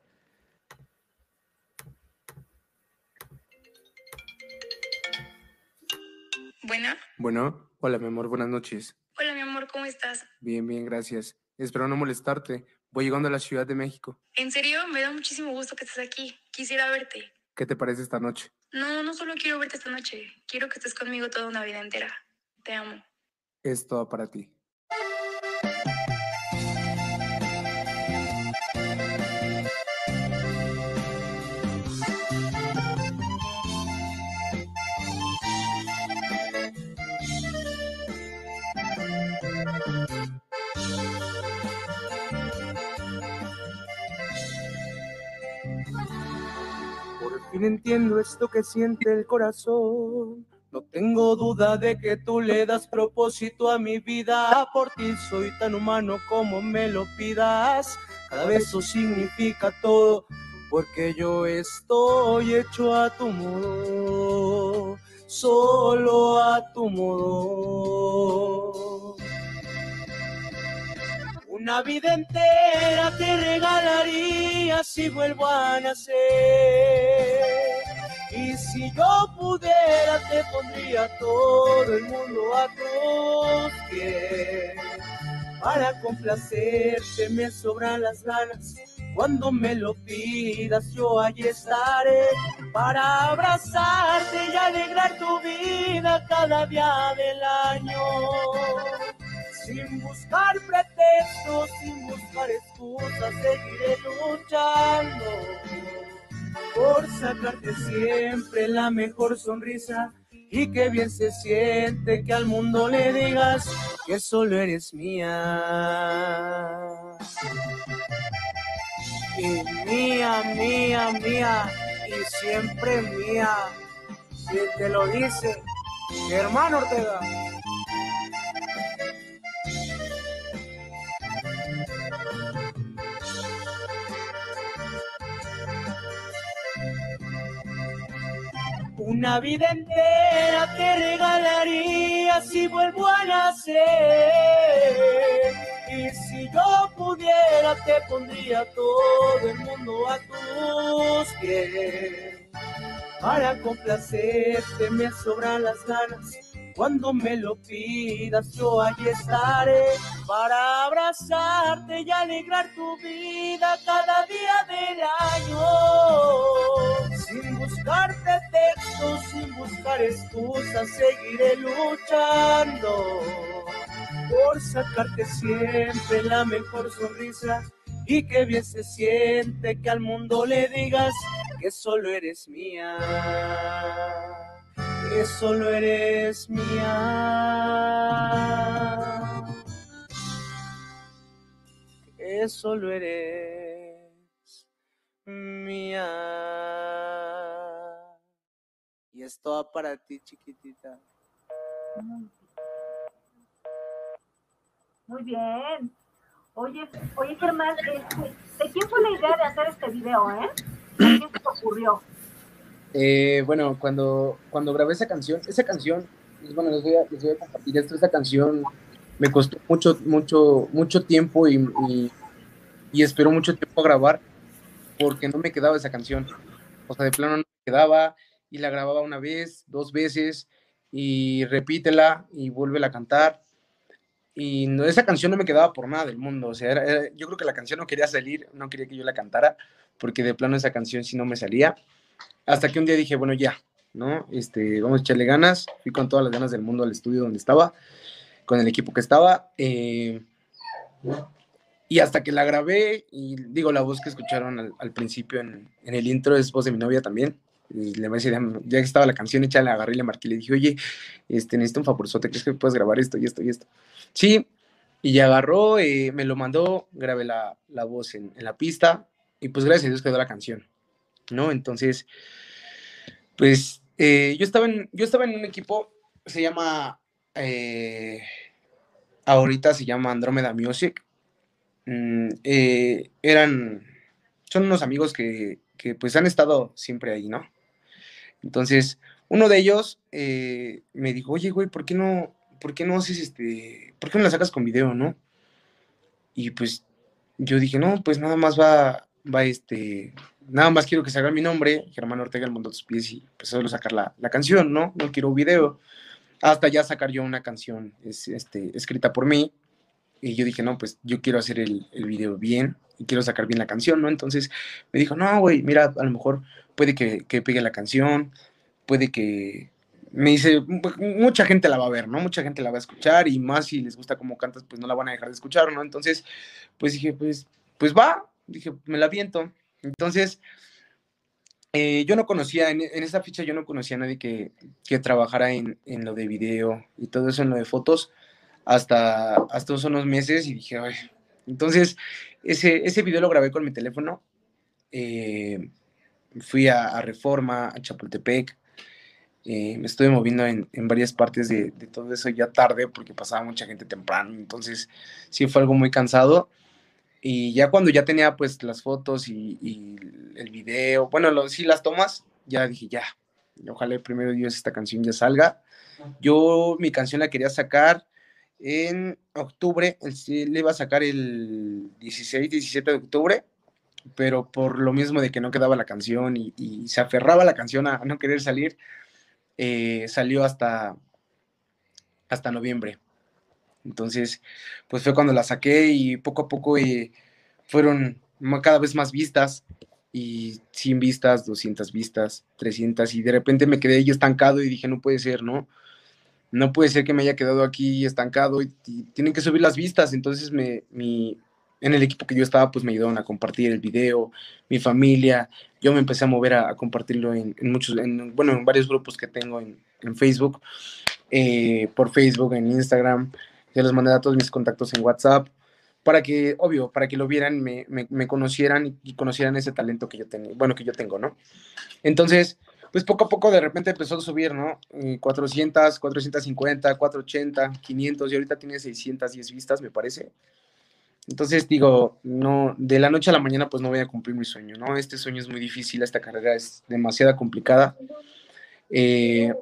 Bueno. Bueno, hola mi amor, buenas noches. Hola mi amor, ¿cómo estás? Bien, bien, gracias. Espero no molestarte. Voy llegando a la Ciudad de México. ¿En serio? Me da muchísimo gusto que estés aquí. Quisiera verte. ¿Qué te parece esta noche? No, no solo quiero verte esta noche. Quiero que estés conmigo toda una vida entera. Te amo. Es todo para ti. Fin entiendo esto que siente el corazón. No tengo duda de que tú le das propósito a mi vida. Por ti soy tan humano como me lo pidas. Cada beso significa todo, porque yo estoy hecho a tu modo, solo a tu modo Una vida entera te regalaría si vuelvo a nacer. Y si yo pudiera, te pondría todo el mundo a tus pies. Para complacerte me sobran las ganas. Cuando me lo pidas, yo allí estaré para abrazarte y alegrar tu vida cada día del año sin buscar pretextos, sin buscar excusas, seguiré luchando por sacarte siempre la mejor sonrisa y que bien se siente que al mundo le digas que solo eres mía. Y mía, mía, mía, y siempre mía. Si te lo dice, hermano Ortega. Una vida entera te regalaría si vuelvo a nacer. Y si yo pudiera, te pondría todo el mundo a tus pies. Para complacerte me sobran las ganas. Cuando me lo pidas, yo allí estaré para abrazarte y alegrar tu vida cada día del año. Sin buscar pretextos, sin buscar excusas, seguiré luchando por sacarte siempre la mejor sonrisa y que bien se siente que al mundo le digas que solo eres mía, que solo eres mía. Que solo eres mía. Y esto va para ti, chiquitita. Muy bien. Oye, oye Germán, este, ¿de quién fue la idea de hacer este video, eh? ¿De quién se te ocurrió? Eh, bueno, cuando, cuando grabé esa canción, esa canción, pues, bueno, les voy a, les voy a compartir esto, esta canción me costó mucho, mucho, mucho tiempo y, y, y esperó mucho tiempo a grabar porque no me quedaba esa canción. O sea, de plano no me quedaba y la grababa una vez, dos veces y repítela y vuelve a cantar. Y no, esa canción no me quedaba por nada del mundo. O sea, era- era- yo creo que la canción no quería salir, no quería que yo la cantara, porque de plano esa canción sí no me salía. Hasta que un día dije, bueno, ya, ¿no? Este, vamos a echarle ganas. Fui con todas las ganas del mundo al estudio donde estaba, con el equipo que estaba. eh, y hasta que la grabé, y digo, la voz que escucharon al, al principio en, en el intro es voz de mi novia también. Y le decía, ya que estaba la canción hecha, la agarré y le marqué y le dije, oye, este, necesito un favorzote, ¿crees que puedes grabar esto y esto y esto? Sí, y ya agarró, eh, me lo mandó, grabé la, la voz en, en la pista y pues gracias a Dios quedó la canción, ¿no? Entonces, pues eh, yo, estaba en, yo estaba en un equipo, se llama, eh, ahorita se llama Andrómeda Music, Mm, eh, eran, son unos amigos que, que pues han estado siempre ahí, ¿no? Entonces, uno de ellos me dijo, oye, güey, ¿por qué no, por qué no haces este, por qué no la sacas con video, no? Y pues yo dije, no, pues nada más va, va este, nada más quiero que salga mi nombre, Germán Ortega, El Mundo a tus pies, y pues solo sacar la, la canción, ¿no? No quiero un video. Hasta ya sacar yo una canción es, este, escrita por mí. Y yo dije, no, pues yo quiero hacer el, el video bien y quiero sacar bien la canción, ¿no? Entonces me dijo, no, güey, mira, a lo mejor puede que, que pegue la canción, puede que... Me dice, "Mu- mucha gente la va a ver, ¿no? Mucha gente la va a escuchar y más si les gusta cómo cantas, pues no la van a dejar de escuchar, ¿no? Entonces, pues dije, pues, pues va, dije, me la viento. Entonces, eh, yo no conocía, en, en esa ficha yo no conocía a nadie que, trabajara en, en lo de video y todo eso, en lo de fotos, hasta, hasta unos meses y dije, entonces, ese, ese video lo grabé con mi teléfono. eh, fui a, Reforma, a Chapultepec. eh, me estuve moviendo en, en varias partes de, de todo eso ya tarde porque pasaba mucha gente temprano. Entonces, sí fue algo muy cansado. Y ya cuando ya tenía pues las fotos y, y el video, bueno, sí las tomas, ya dije, ya, ojalá primero Dios esta canción ya salga. Yo mi canción la quería sacar en octubre, le iba a sacar el 16, 17 de octubre, pero por lo mismo de que no quedaba la canción y, se aferraba la canción a, no querer salir, eh, salió hasta, hasta noviembre. Entonces, pues fue cuando la saqué y poco a poco eh, fueron cada vez más vistas y 100 vistas, 200 vistas, 300 y de repente me quedé yo estancado y dije, no puede ser, ¿no? No puede ser que me haya quedado aquí estancado y, tienen que subir las vistas. Entonces me, mi, en el equipo que yo estaba, pues me ayudaron a compartir el video, mi familia, yo me empecé a mover a, compartirlo en, muchos, en, bueno, en varios grupos que tengo en, Facebook, eh, por Facebook, en Instagram, ya les mandé a todos mis contactos en WhatsApp, para que, obvio, para que lo vieran, me, me, conocieran y, conocieran ese talento que yo tengo, bueno, que yo tengo, ¿no? Entonces, pues poco a poco de repente empezó a subir, ¿no? 400, 450, 480, 500 y ahorita tiene 610 vistas, me parece. Entonces digo, no, de la noche a la mañana pues no voy a cumplir mi sueño, ¿no? Este sueño es muy difícil, esta carrera es demasiado complicada. Eh,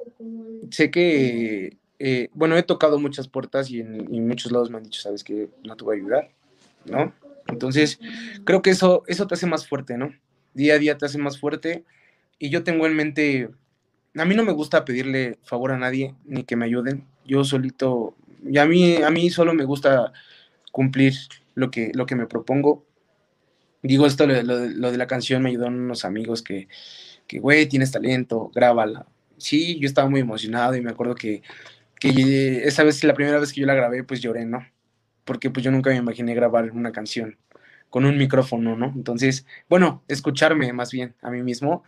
sé que eh, bueno, he tocado muchas puertas y en, muchos lados me han dicho, sabes que no te voy a ayudar, ¿no? Entonces, creo que eso, eso te hace más fuerte, ¿no? Día a día te hace más fuerte y yo tengo en mente, a mí no me gusta pedirle favor a nadie ni que me ayuden, yo solito, y a mí, a mí solo me gusta cumplir lo que, lo que me propongo. Digo esto, lo, lo de la canción me ayudaron unos amigos que, que, güey, tienes talento, grábala. Sí, yo estaba muy emocionado y me acuerdo que que esa vez, la primera vez que yo la grabé, pues lloré, ¿no? Porque pues yo nunca me imaginé grabar una canción con un micrófono, ¿no? Entonces, bueno, escucharme más bien a mí mismo.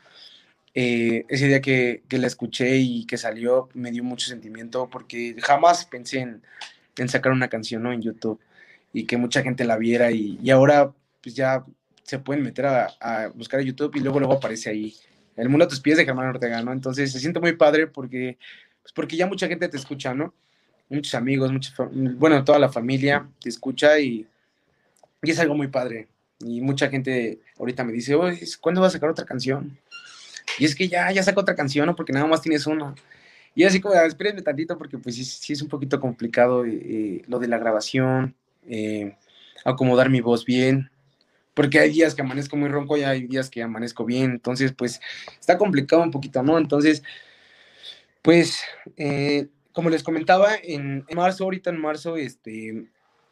Eh, ese día que, que, la escuché y que salió, me dio mucho sentimiento porque jamás pensé en, en sacar una canción, ¿no? En YouTube y que mucha gente la viera y, ahora pues ya se pueden meter a, a, buscar a YouTube y luego luego aparece ahí El mundo a tus pies de Germán Ortega, ¿no? Entonces se siente muy padre porque pues porque ya mucha gente te escucha, ¿no? Muchos amigos, muchos, bueno, toda la familia te escucha y, y es algo muy padre. Y mucha gente ahorita me dice, oye, ¿cuándo vas a sacar otra canción? Y es que ya, ya saco otra canción, ¿no? Porque nada más tienes una. Y así como, espérenme tantito porque pues sí, es un poquito complicado eh, eh, lo de la grabación, eh, acomodar mi voz bien, porque hay días que amanezco muy ronco y hay días que amanezco bien, entonces pues está complicado un poquito, ¿no? Entonces pues, eh, como les comentaba, en, marzo, ahorita en marzo, este,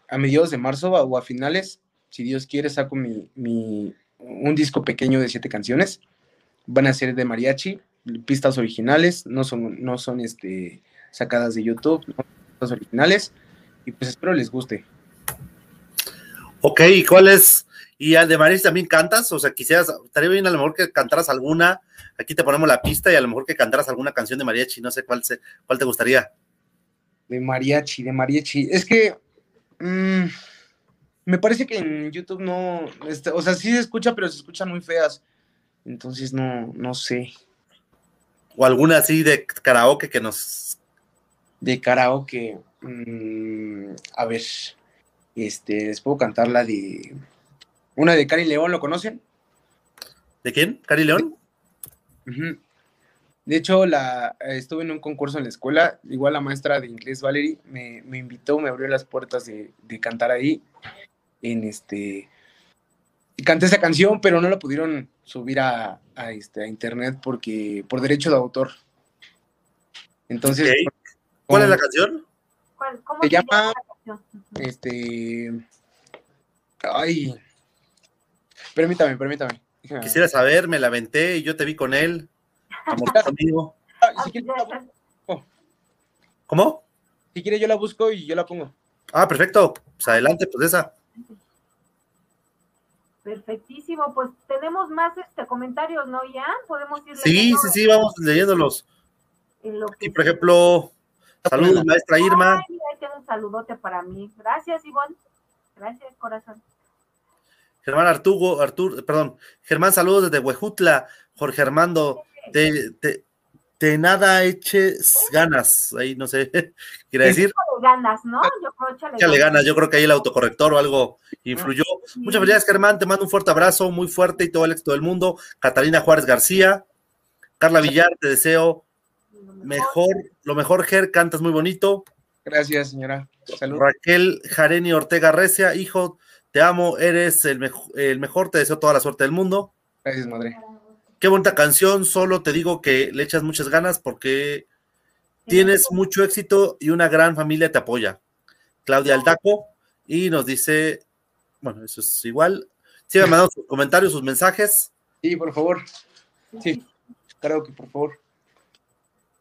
a mediados de marzo o a finales, si Dios quiere, saco mi, mi, un disco pequeño de siete canciones. Van a ser de mariachi, pistas originales, no son, no son este, sacadas de YouTube, no pistas originales. Y pues espero les guste. Ok, ¿y cuál es? ¿Y al de mariachi también cantas? O sea, quisieras, estaría bien a lo mejor que cantaras alguna Aquí te ponemos la pista y a lo mejor que cantaras alguna canción de mariachi, no sé cuál, se, cuál te gustaría. De mariachi, de mariachi. Es que mm, me parece que en YouTube no, este, o sea, sí se escucha, pero se escuchan muy feas. Entonces no, no sé. O alguna así de karaoke que nos... De karaoke. Mm, a ver, este, les puedo cantar la de... Una de Cari León, ¿lo conocen? ¿De quién? ¿Cari León? De hecho, la, estuve en un concurso en la escuela, igual la maestra de inglés Valerie me, invitó, me abrió las puertas de, cantar ahí. En este, y canté esa canción, pero no la pudieron subir a, este, a internet porque por derecho de autor. Entonces, ¿cuál es la canción? se, llama, este, ay, permítame, permítame. Quisiera saber, me la aventé y yo te vi con él. Amor [LAUGHS] conmigo. ¿Cómo? Si quiere yo la busco y yo la pongo. Ah, perfecto. Pues adelante, pues esa. Perfectísimo, pues tenemos más este comentarios, ¿no, ya Podemos ir Sí, sí, sí, vamos leyéndolos. Y por ejemplo, saludos, maestra Irma. Ay, un saludote para mí. Gracias, Ivonne. Gracias, corazón. Germán Artugo, Artur, perdón, Germán, saludos desde Huejutla, Jorge Armando, de, nada eches ganas, ahí no sé, [LAUGHS] quiere decir. ganas, ¿no? Yo creo ganas, yo creo que ahí el autocorrector o algo influyó. Muchas felicidades, Germán, te mando un fuerte abrazo, muy fuerte y todo el éxito del mundo. Catalina Juárez García, Carla Villar, te deseo mejor, lo mejor, Ger, cantas muy bonito. Gracias, señora. Salud. Raquel Jareni Ortega Recia, hijo, te amo, eres el, mejo- el mejor, te deseo toda la suerte del mundo. Gracias, madre. Qué bonita canción, solo te digo que le echas muchas ganas porque tienes mucho éxito y una gran familia te apoya. Claudia Aldaco, y nos dice, bueno, eso es igual. Sigan mandando sus comentarios, sus mensajes. Sí, por favor. Sí, claro que por favor.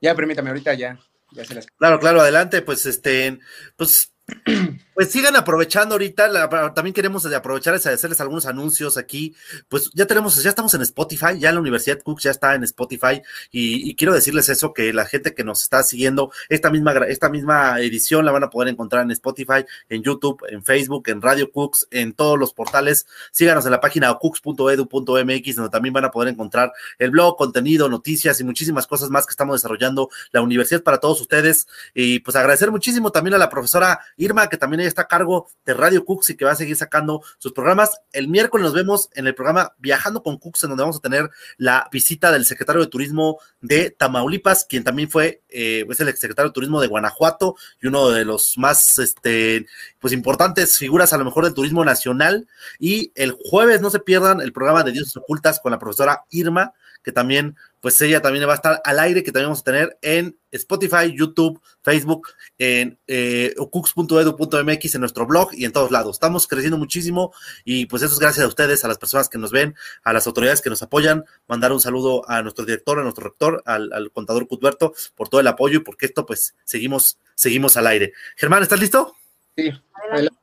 Ya, permítame, ahorita ya. Ya se las. Claro, claro, adelante, pues este, pues, [CLEARS THROAT] pues sigan aprovechando ahorita, la- también queremos aprovechar es hacerles algunos anuncios aquí, pues ya tenemos, ya estamos en Spotify, ya la Universidad Cook ya está en Spotify y, y quiero decirles eso, que la gente que nos está siguiendo, esta misma, esta misma edición la van a poder encontrar en Spotify, en YouTube, en Facebook, en Radio Cooks, en todos los portales, síganos en la página cooks.edu.mx, donde también van a poder encontrar el blog, contenido, noticias y muchísimas cosas más que estamos desarrollando la universidad para todos ustedes. Y pues agradecer muchísimo también a la profesora Irma, que también ella está a cargo de Radio Cooks y que va a seguir sacando sus programas. El miércoles nos vemos en el programa Viajando con Cooks, en donde vamos a tener la visita del secretario de Turismo de Tamaulipas, quien también fue, eh, es el exsecretario de Turismo de Guanajuato y uno de los más, este, pues importantes figuras a lo mejor del turismo nacional. Y el jueves no se pierdan el programa de Dioses Ocultas con la profesora Irma, que también, pues ella también va a estar al aire, que también vamos a tener en Spotify, YouTube, Facebook, en eh, cooks.edu.mx, en nuestro blog y en todos lados. Estamos creciendo muchísimo y pues eso es gracias a ustedes, a las personas que nos ven, a las autoridades que nos apoyan. Mandar un saludo a nuestro director, a nuestro rector, al, al contador Cuthberto, por todo el apoyo y porque esto pues seguimos, seguimos al aire. Germán, ¿estás listo? Sí, Adelante.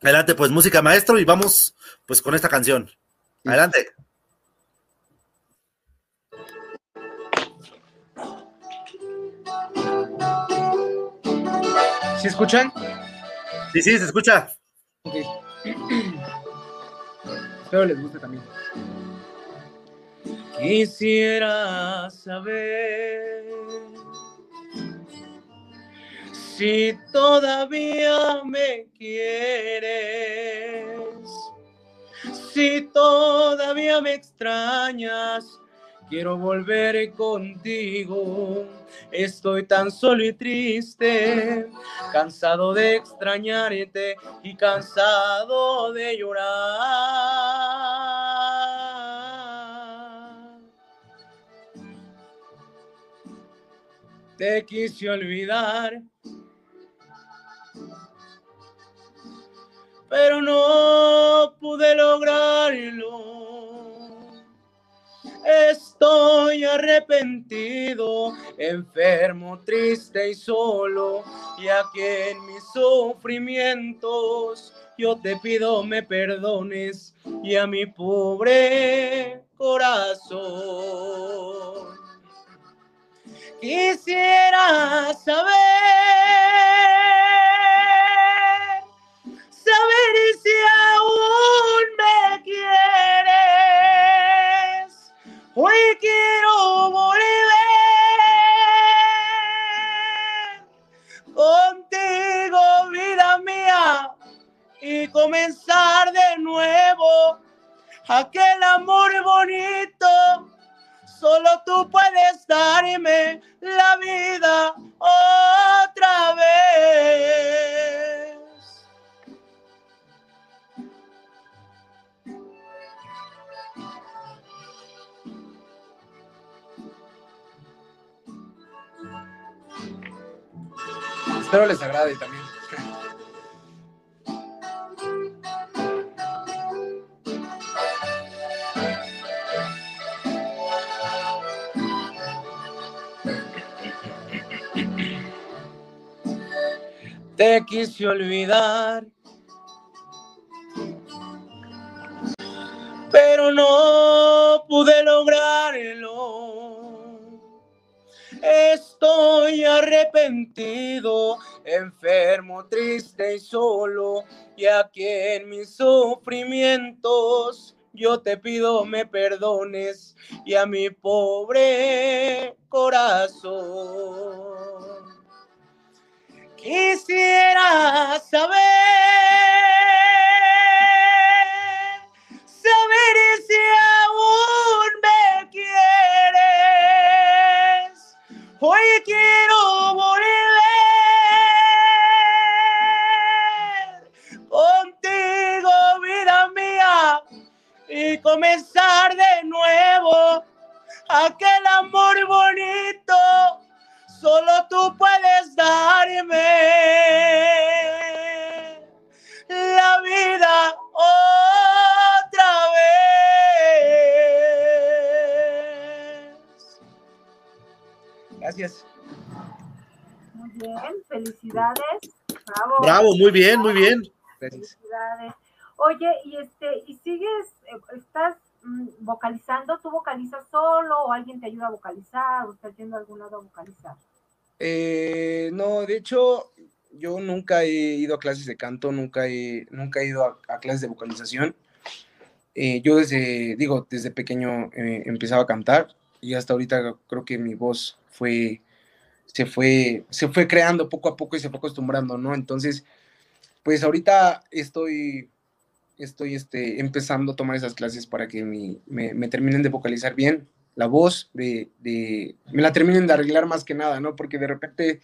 Adelante, pues música maestro y vamos pues con esta canción. Adelante. ¿Sí escuchan? Sí, sí, se escucha. Ok. [CLEARS THROAT] Espero les guste también. Quisiera saber si todavía me quieres, si todavía me extrañas. Quiero volver contigo. Estoy tan solo y triste, cansado de extrañarte y cansado de llorar. Te quise olvidar, pero no pude lograrlo. Estoy arrepentido, enfermo, triste y solo, y aquí en mis sufrimientos yo te pido me perdones y a mi pobre corazón. Quisiera olvidar, pero no pude lograrlo. Estoy arrepentido, enfermo, triste y solo, y aquí en mis sufrimientos yo te pido me perdones y a mi pobre corazón. Quisiera saber, saber si aún me quieres. Hoy quiero volver contigo, vida mía, y comenzar de nuevo aquel amor bonito solo tú puedes darme la vida otra vez. Gracias. Muy bien, felicidades. Bravo. Bravo, muy bien, muy bien. Gracias. Felicidades. Oye, y este, y sigues, eh, estás vocalizando, tú vocalizas solo o alguien te ayuda a vocalizar o estás yendo a algún lado a vocalizar. Eh, no, de hecho, yo nunca he ido a clases de canto, nunca he, nunca he ido a, a clases de vocalización. Eh, yo desde, digo, desde pequeño eh, empezaba a cantar y hasta ahorita creo que mi voz fue, se fue, se fue creando poco a poco y se fue acostumbrando, ¿no? Entonces, pues ahorita estoy, estoy este, empezando a tomar esas clases para que mi- me, me terminen de vocalizar bien la voz, de, de- me la terminen de arreglar más que nada, ¿no? Porque de repente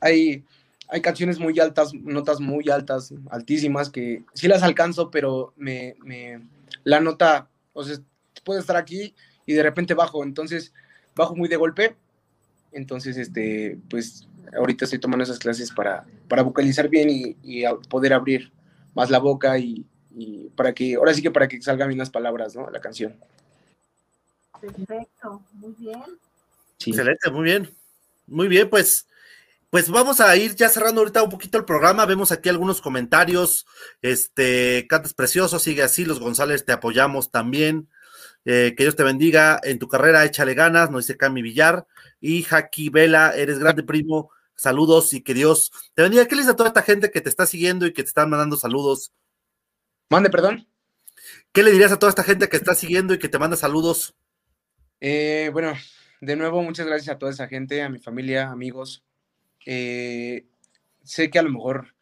hay, hay canciones muy altas, notas muy altas, altísimas, que sí las alcanzo, pero me, me- la nota, o sea, puede estar aquí y de repente bajo, entonces bajo muy de golpe, entonces, este, pues ahorita estoy tomando esas clases para, para vocalizar bien y, y poder abrir más la boca y, y para que, ahora sí que para que salgan bien las palabras, ¿no? La canción. Perfecto, muy bien. Sí. Excelente, muy bien. Muy bien, pues, pues vamos a ir ya cerrando ahorita un poquito el programa. Vemos aquí algunos comentarios. Este, cantas precioso, sigue así. Los González te apoyamos también. Eh, que Dios te bendiga en tu carrera, échale ganas, nos dice Cami Villar. Y Jackie Vela, eres grande primo. Saludos y que Dios te bendiga. ¿Qué le dices a toda esta gente que te está siguiendo y que te están mandando saludos? Mande, perdón. ¿Qué le dirías a toda esta gente que está siguiendo y que te manda saludos? Eh, bueno, de nuevo, muchas gracias a toda esa gente, a mi familia, amigos. Eh, sé que a lo mejor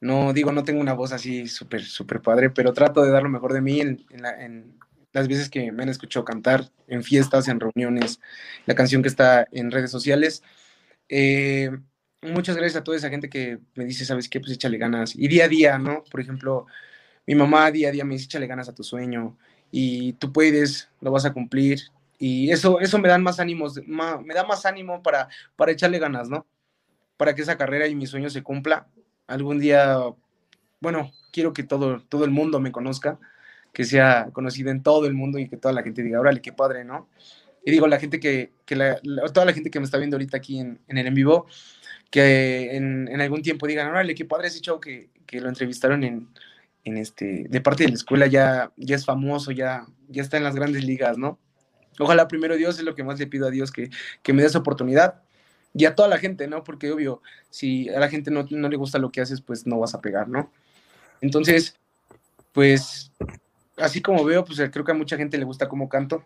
no digo, no tengo una voz así súper, súper padre, pero trato de dar lo mejor de mí en, en la- en las veces que me han escuchado cantar, en fiestas, en reuniones, la canción que está en redes sociales. Eh, muchas gracias a toda esa gente que me dice, ¿sabes qué? Pues échale ganas. Y día a día, ¿no? Por ejemplo, mi mamá día a día me dice, échale ganas a tu sueño y tú puedes, lo vas a cumplir. Y eso, eso me dan más ánimos, me da más ánimo para, para echarle ganas, ¿no? Para que esa carrera y mi sueño se cumpla. Algún día, bueno, quiero que todo, todo el mundo me conozca, que sea conocido en todo el mundo y que toda la gente diga, órale, qué padre, ¿no? Y digo, la gente que, que la- toda la gente que me está viendo ahorita aquí en, en el en vivo, que en, en algún tiempo digan, órale, qué padre ese show que, que lo entrevistaron en, en este, de parte de la escuela, ya, ya es famoso, ya, ya está en las grandes ligas, ¿no? Ojalá primero Dios es lo que más le pido a Dios, que, que me dé esa oportunidad. Y a toda la gente, ¿no? Porque obvio, si a la gente no, no le gusta lo que haces, pues no vas a pegar, ¿no? Entonces, pues, así como veo, pues creo que a mucha gente le gusta cómo canto.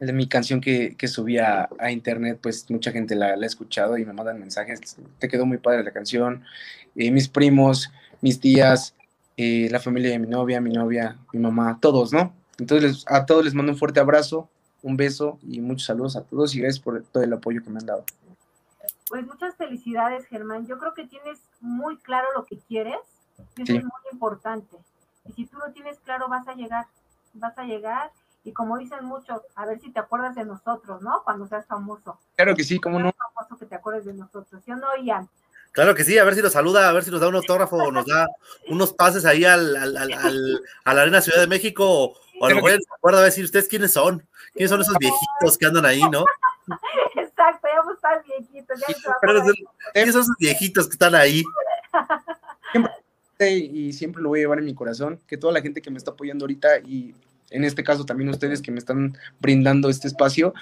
De mi canción que, que subí a, a internet, pues mucha gente la, ha escuchado y me mandan mensajes. Te quedó muy padre la canción. Eh, mis primos, mis tías, eh, la familia de mi novia, mi novia, mi mamá, todos, ¿no? Entonces, les- a todos les mando un fuerte abrazo, un beso y muchos saludos a todos y gracias por todo el apoyo que me han dado. Pues muchas felicidades, Germán. Yo creo que tienes muy claro lo que quieres. y Eso Sí. es muy importante. Y si tú lo tienes claro, vas a llegar. Vas a llegar. Y como dicen muchos, a ver si te acuerdas de nosotros, ¿no? Cuando seas famoso. Claro que sí, cómo no. Famoso que te acuerdes de nosotros. ¿Sí o no, Ian? Claro que sí, a ver si nos saluda, a ver si nos da un autógrafo o nos da unos pases ahí al, al- al- al- a la Arena Ciudad de México, o, o a lo mejor él se acuerda a decir ustedes quiénes son, quiénes son esos viejitos que andan ahí, ¿no? Exacto, ya vamos a estar viejitos. Ya Pero ¿Quiénes son esos viejitos que están ahí? y siempre lo voy a llevar en mi corazón, que toda la gente que me está apoyando ahorita y en este caso también ustedes que me están brindando este espacio,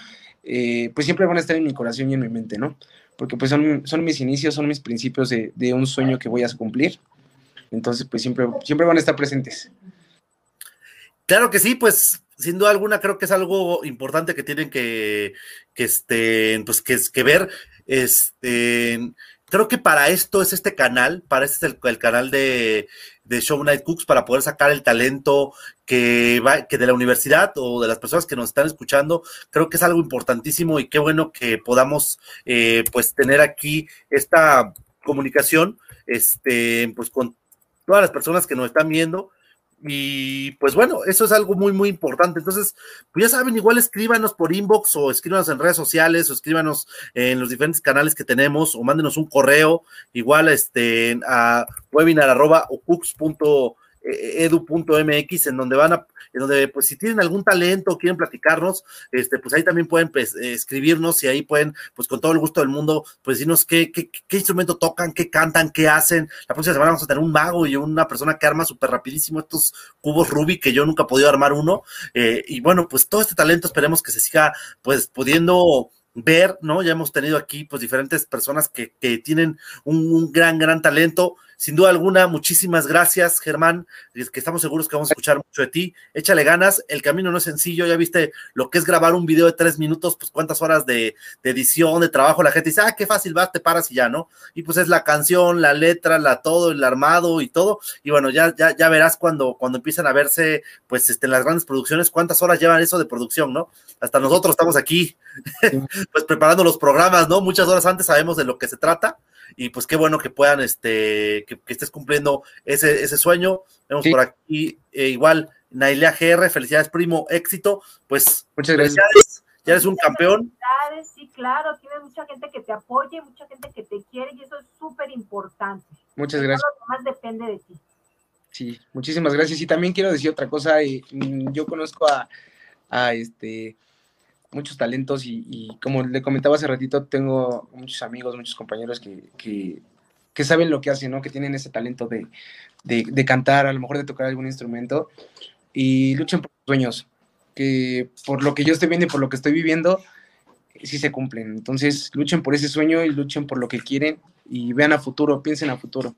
eh, pues siempre van a estar en mi corazón y en mi mente, ¿no? Porque pues son, son mis inicios, son mis principios de, de un sueño que voy a cumplir. Entonces, pues siempre, siempre van a estar presentes. Claro que sí, pues sin duda alguna creo que es algo importante que tienen que, que este, pues que, que ver. Este, creo que para esto es este canal, para este es el, canal de, de Show Night Cooks, para poder sacar el talento que va, que de la universidad o de las personas que nos están escuchando, creo que es algo importantísimo y qué bueno que podamos eh, pues tener aquí esta comunicación, este, pues con todas las personas que nos están viendo y pues bueno, eso es algo muy, muy importante. Entonces, pues ya saben, igual escríbanos por inbox o escríbanos en redes sociales o escríbanos en los diferentes canales que tenemos o mándenos un correo, igual este, a webinar edu.mx en donde van a, en donde pues si tienen algún talento quieren platicarnos, este, pues ahí también pueden pues, escribirnos y ahí pueden, pues con todo el gusto del mundo, pues decirnos qué, qué, qué, instrumento tocan, qué cantan, qué hacen. La próxima semana vamos a tener un mago y una persona que arma súper rapidísimo estos cubos Rubik que yo nunca he podido armar uno. Eh, y bueno, pues todo este talento esperemos que se siga pues pudiendo ver, ¿no? Ya hemos tenido aquí pues diferentes personas que, que tienen un, un, gran, gran talento. Sin duda alguna, muchísimas gracias, Germán, que estamos seguros que vamos a escuchar mucho de ti. Échale ganas, el camino no es sencillo, ya viste lo que es grabar un video de tres minutos, pues cuántas horas de, de edición, de trabajo, la gente dice, ah, qué fácil vas, te paras y ya, ¿no? Y pues es la canción, la letra, la todo, el armado y todo. Y bueno, ya, ya, ya verás cuando, cuando empiezan a verse, pues, este, en las grandes producciones, cuántas horas llevan eso de producción, ¿no? Hasta nosotros estamos aquí, [LAUGHS] pues preparando los programas, ¿no? Muchas horas antes sabemos de lo que se trata y pues qué bueno que puedan, este, que, que estés cumpliendo ese, ese sueño. Vemos sí. por aquí eh, igual Nailea GR, felicidades primo, éxito, pues muchas gracias. Ya eres un campeón. Sí, claro, tienes mucha gente que te apoye, mucha gente que te quiere y eso es súper importante. Muchas gracias. Todo lo demás depende de ti. Sí, muchísimas gracias. Y también quiero decir otra cosa, y, yo conozco a, a este muchos talentos y, como le comentaba hace ratito, tengo muchos amigos, muchos compañeros que, que, que saben lo que hacen, ¿no? Que tienen ese talento de, de, de, cantar, a lo mejor de tocar algún instrumento y luchen por sus sueños, que por lo que yo estoy viendo y por lo que estoy viviendo, sí se cumplen. Entonces, luchen por ese sueño y luchen por lo que quieren y vean a futuro, piensen a futuro,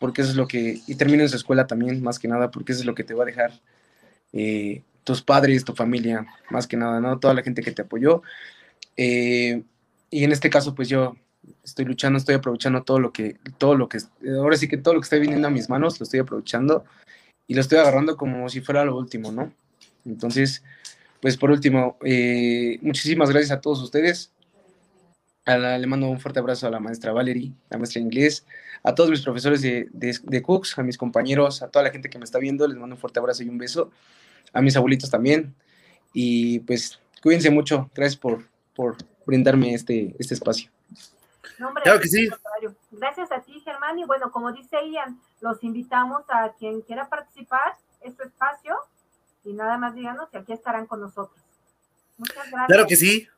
porque eso es lo que, y terminen su escuela también, más que nada, porque eso es lo que te va a dejar. Eh, tus padres, tu familia, más que nada, ¿no? Toda la gente que te apoyó. Eh, y en este caso, pues yo estoy luchando, estoy aprovechando todo lo que, todo lo que, ahora sí que todo lo que está viniendo a mis manos, lo estoy aprovechando y lo estoy agarrando como si fuera lo último, ¿no? Entonces, pues por último, eh, muchísimas gracias a todos ustedes. A la, le mando un fuerte abrazo a la maestra Valerie, la maestra de inglés, a todos mis profesores de, de, de Cooks, a mis compañeros, a toda la gente que me está viendo, les mando un fuerte abrazo y un beso a mis abuelitos también. Y pues cuídense mucho. Gracias por, por brindarme este, este espacio. No, hombre, claro que sí. Gracias a ti, Germán. Y bueno, como dice Ian, los invitamos a quien quiera participar en su espacio y nada más díganos y aquí estarán con nosotros. Muchas gracias. Claro que sí.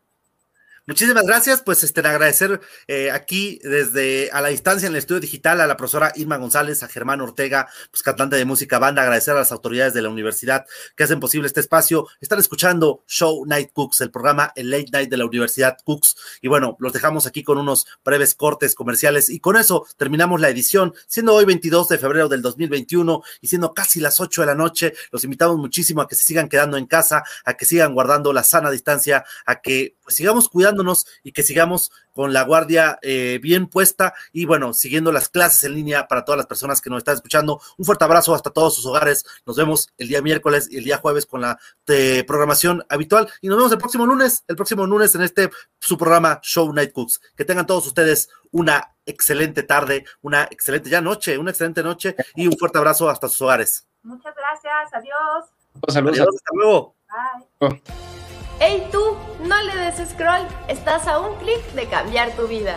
Muchísimas gracias, pues este, agradecer eh, aquí desde a la distancia en el estudio digital a la profesora Irma González, a Germán Ortega, pues cantante de música banda, agradecer a las autoridades de la universidad que hacen posible este espacio. Están escuchando Show Night Cooks, el programa El Late Night de la Universidad Cooks. Y bueno, los dejamos aquí con unos breves cortes comerciales y con eso terminamos la edición, siendo hoy 22 de febrero del 2021 y siendo casi las 8 de la noche. Los invitamos muchísimo a que se sigan quedando en casa, a que sigan guardando la sana distancia, a que pues, sigamos cuidando y que sigamos con la guardia eh, bien puesta y bueno, siguiendo las clases en línea para todas las personas que nos están escuchando. Un fuerte abrazo hasta todos sus hogares. Nos vemos el día miércoles y el día jueves con la eh, programación habitual y nos vemos el próximo lunes, el próximo lunes en este su programa Show Night Cooks. Que tengan todos ustedes una excelente tarde, una excelente ya noche, una excelente noche y un fuerte abrazo hasta sus hogares. Muchas gracias, adiós. Saludos. Adiós, hasta luego. Bye. Oh. Hey tú, no le des scroll, estás a un clic de cambiar tu vida.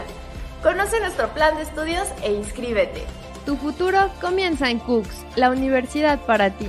Conoce nuestro plan de estudios e inscríbete. Tu futuro comienza en Cooks, la universidad para ti.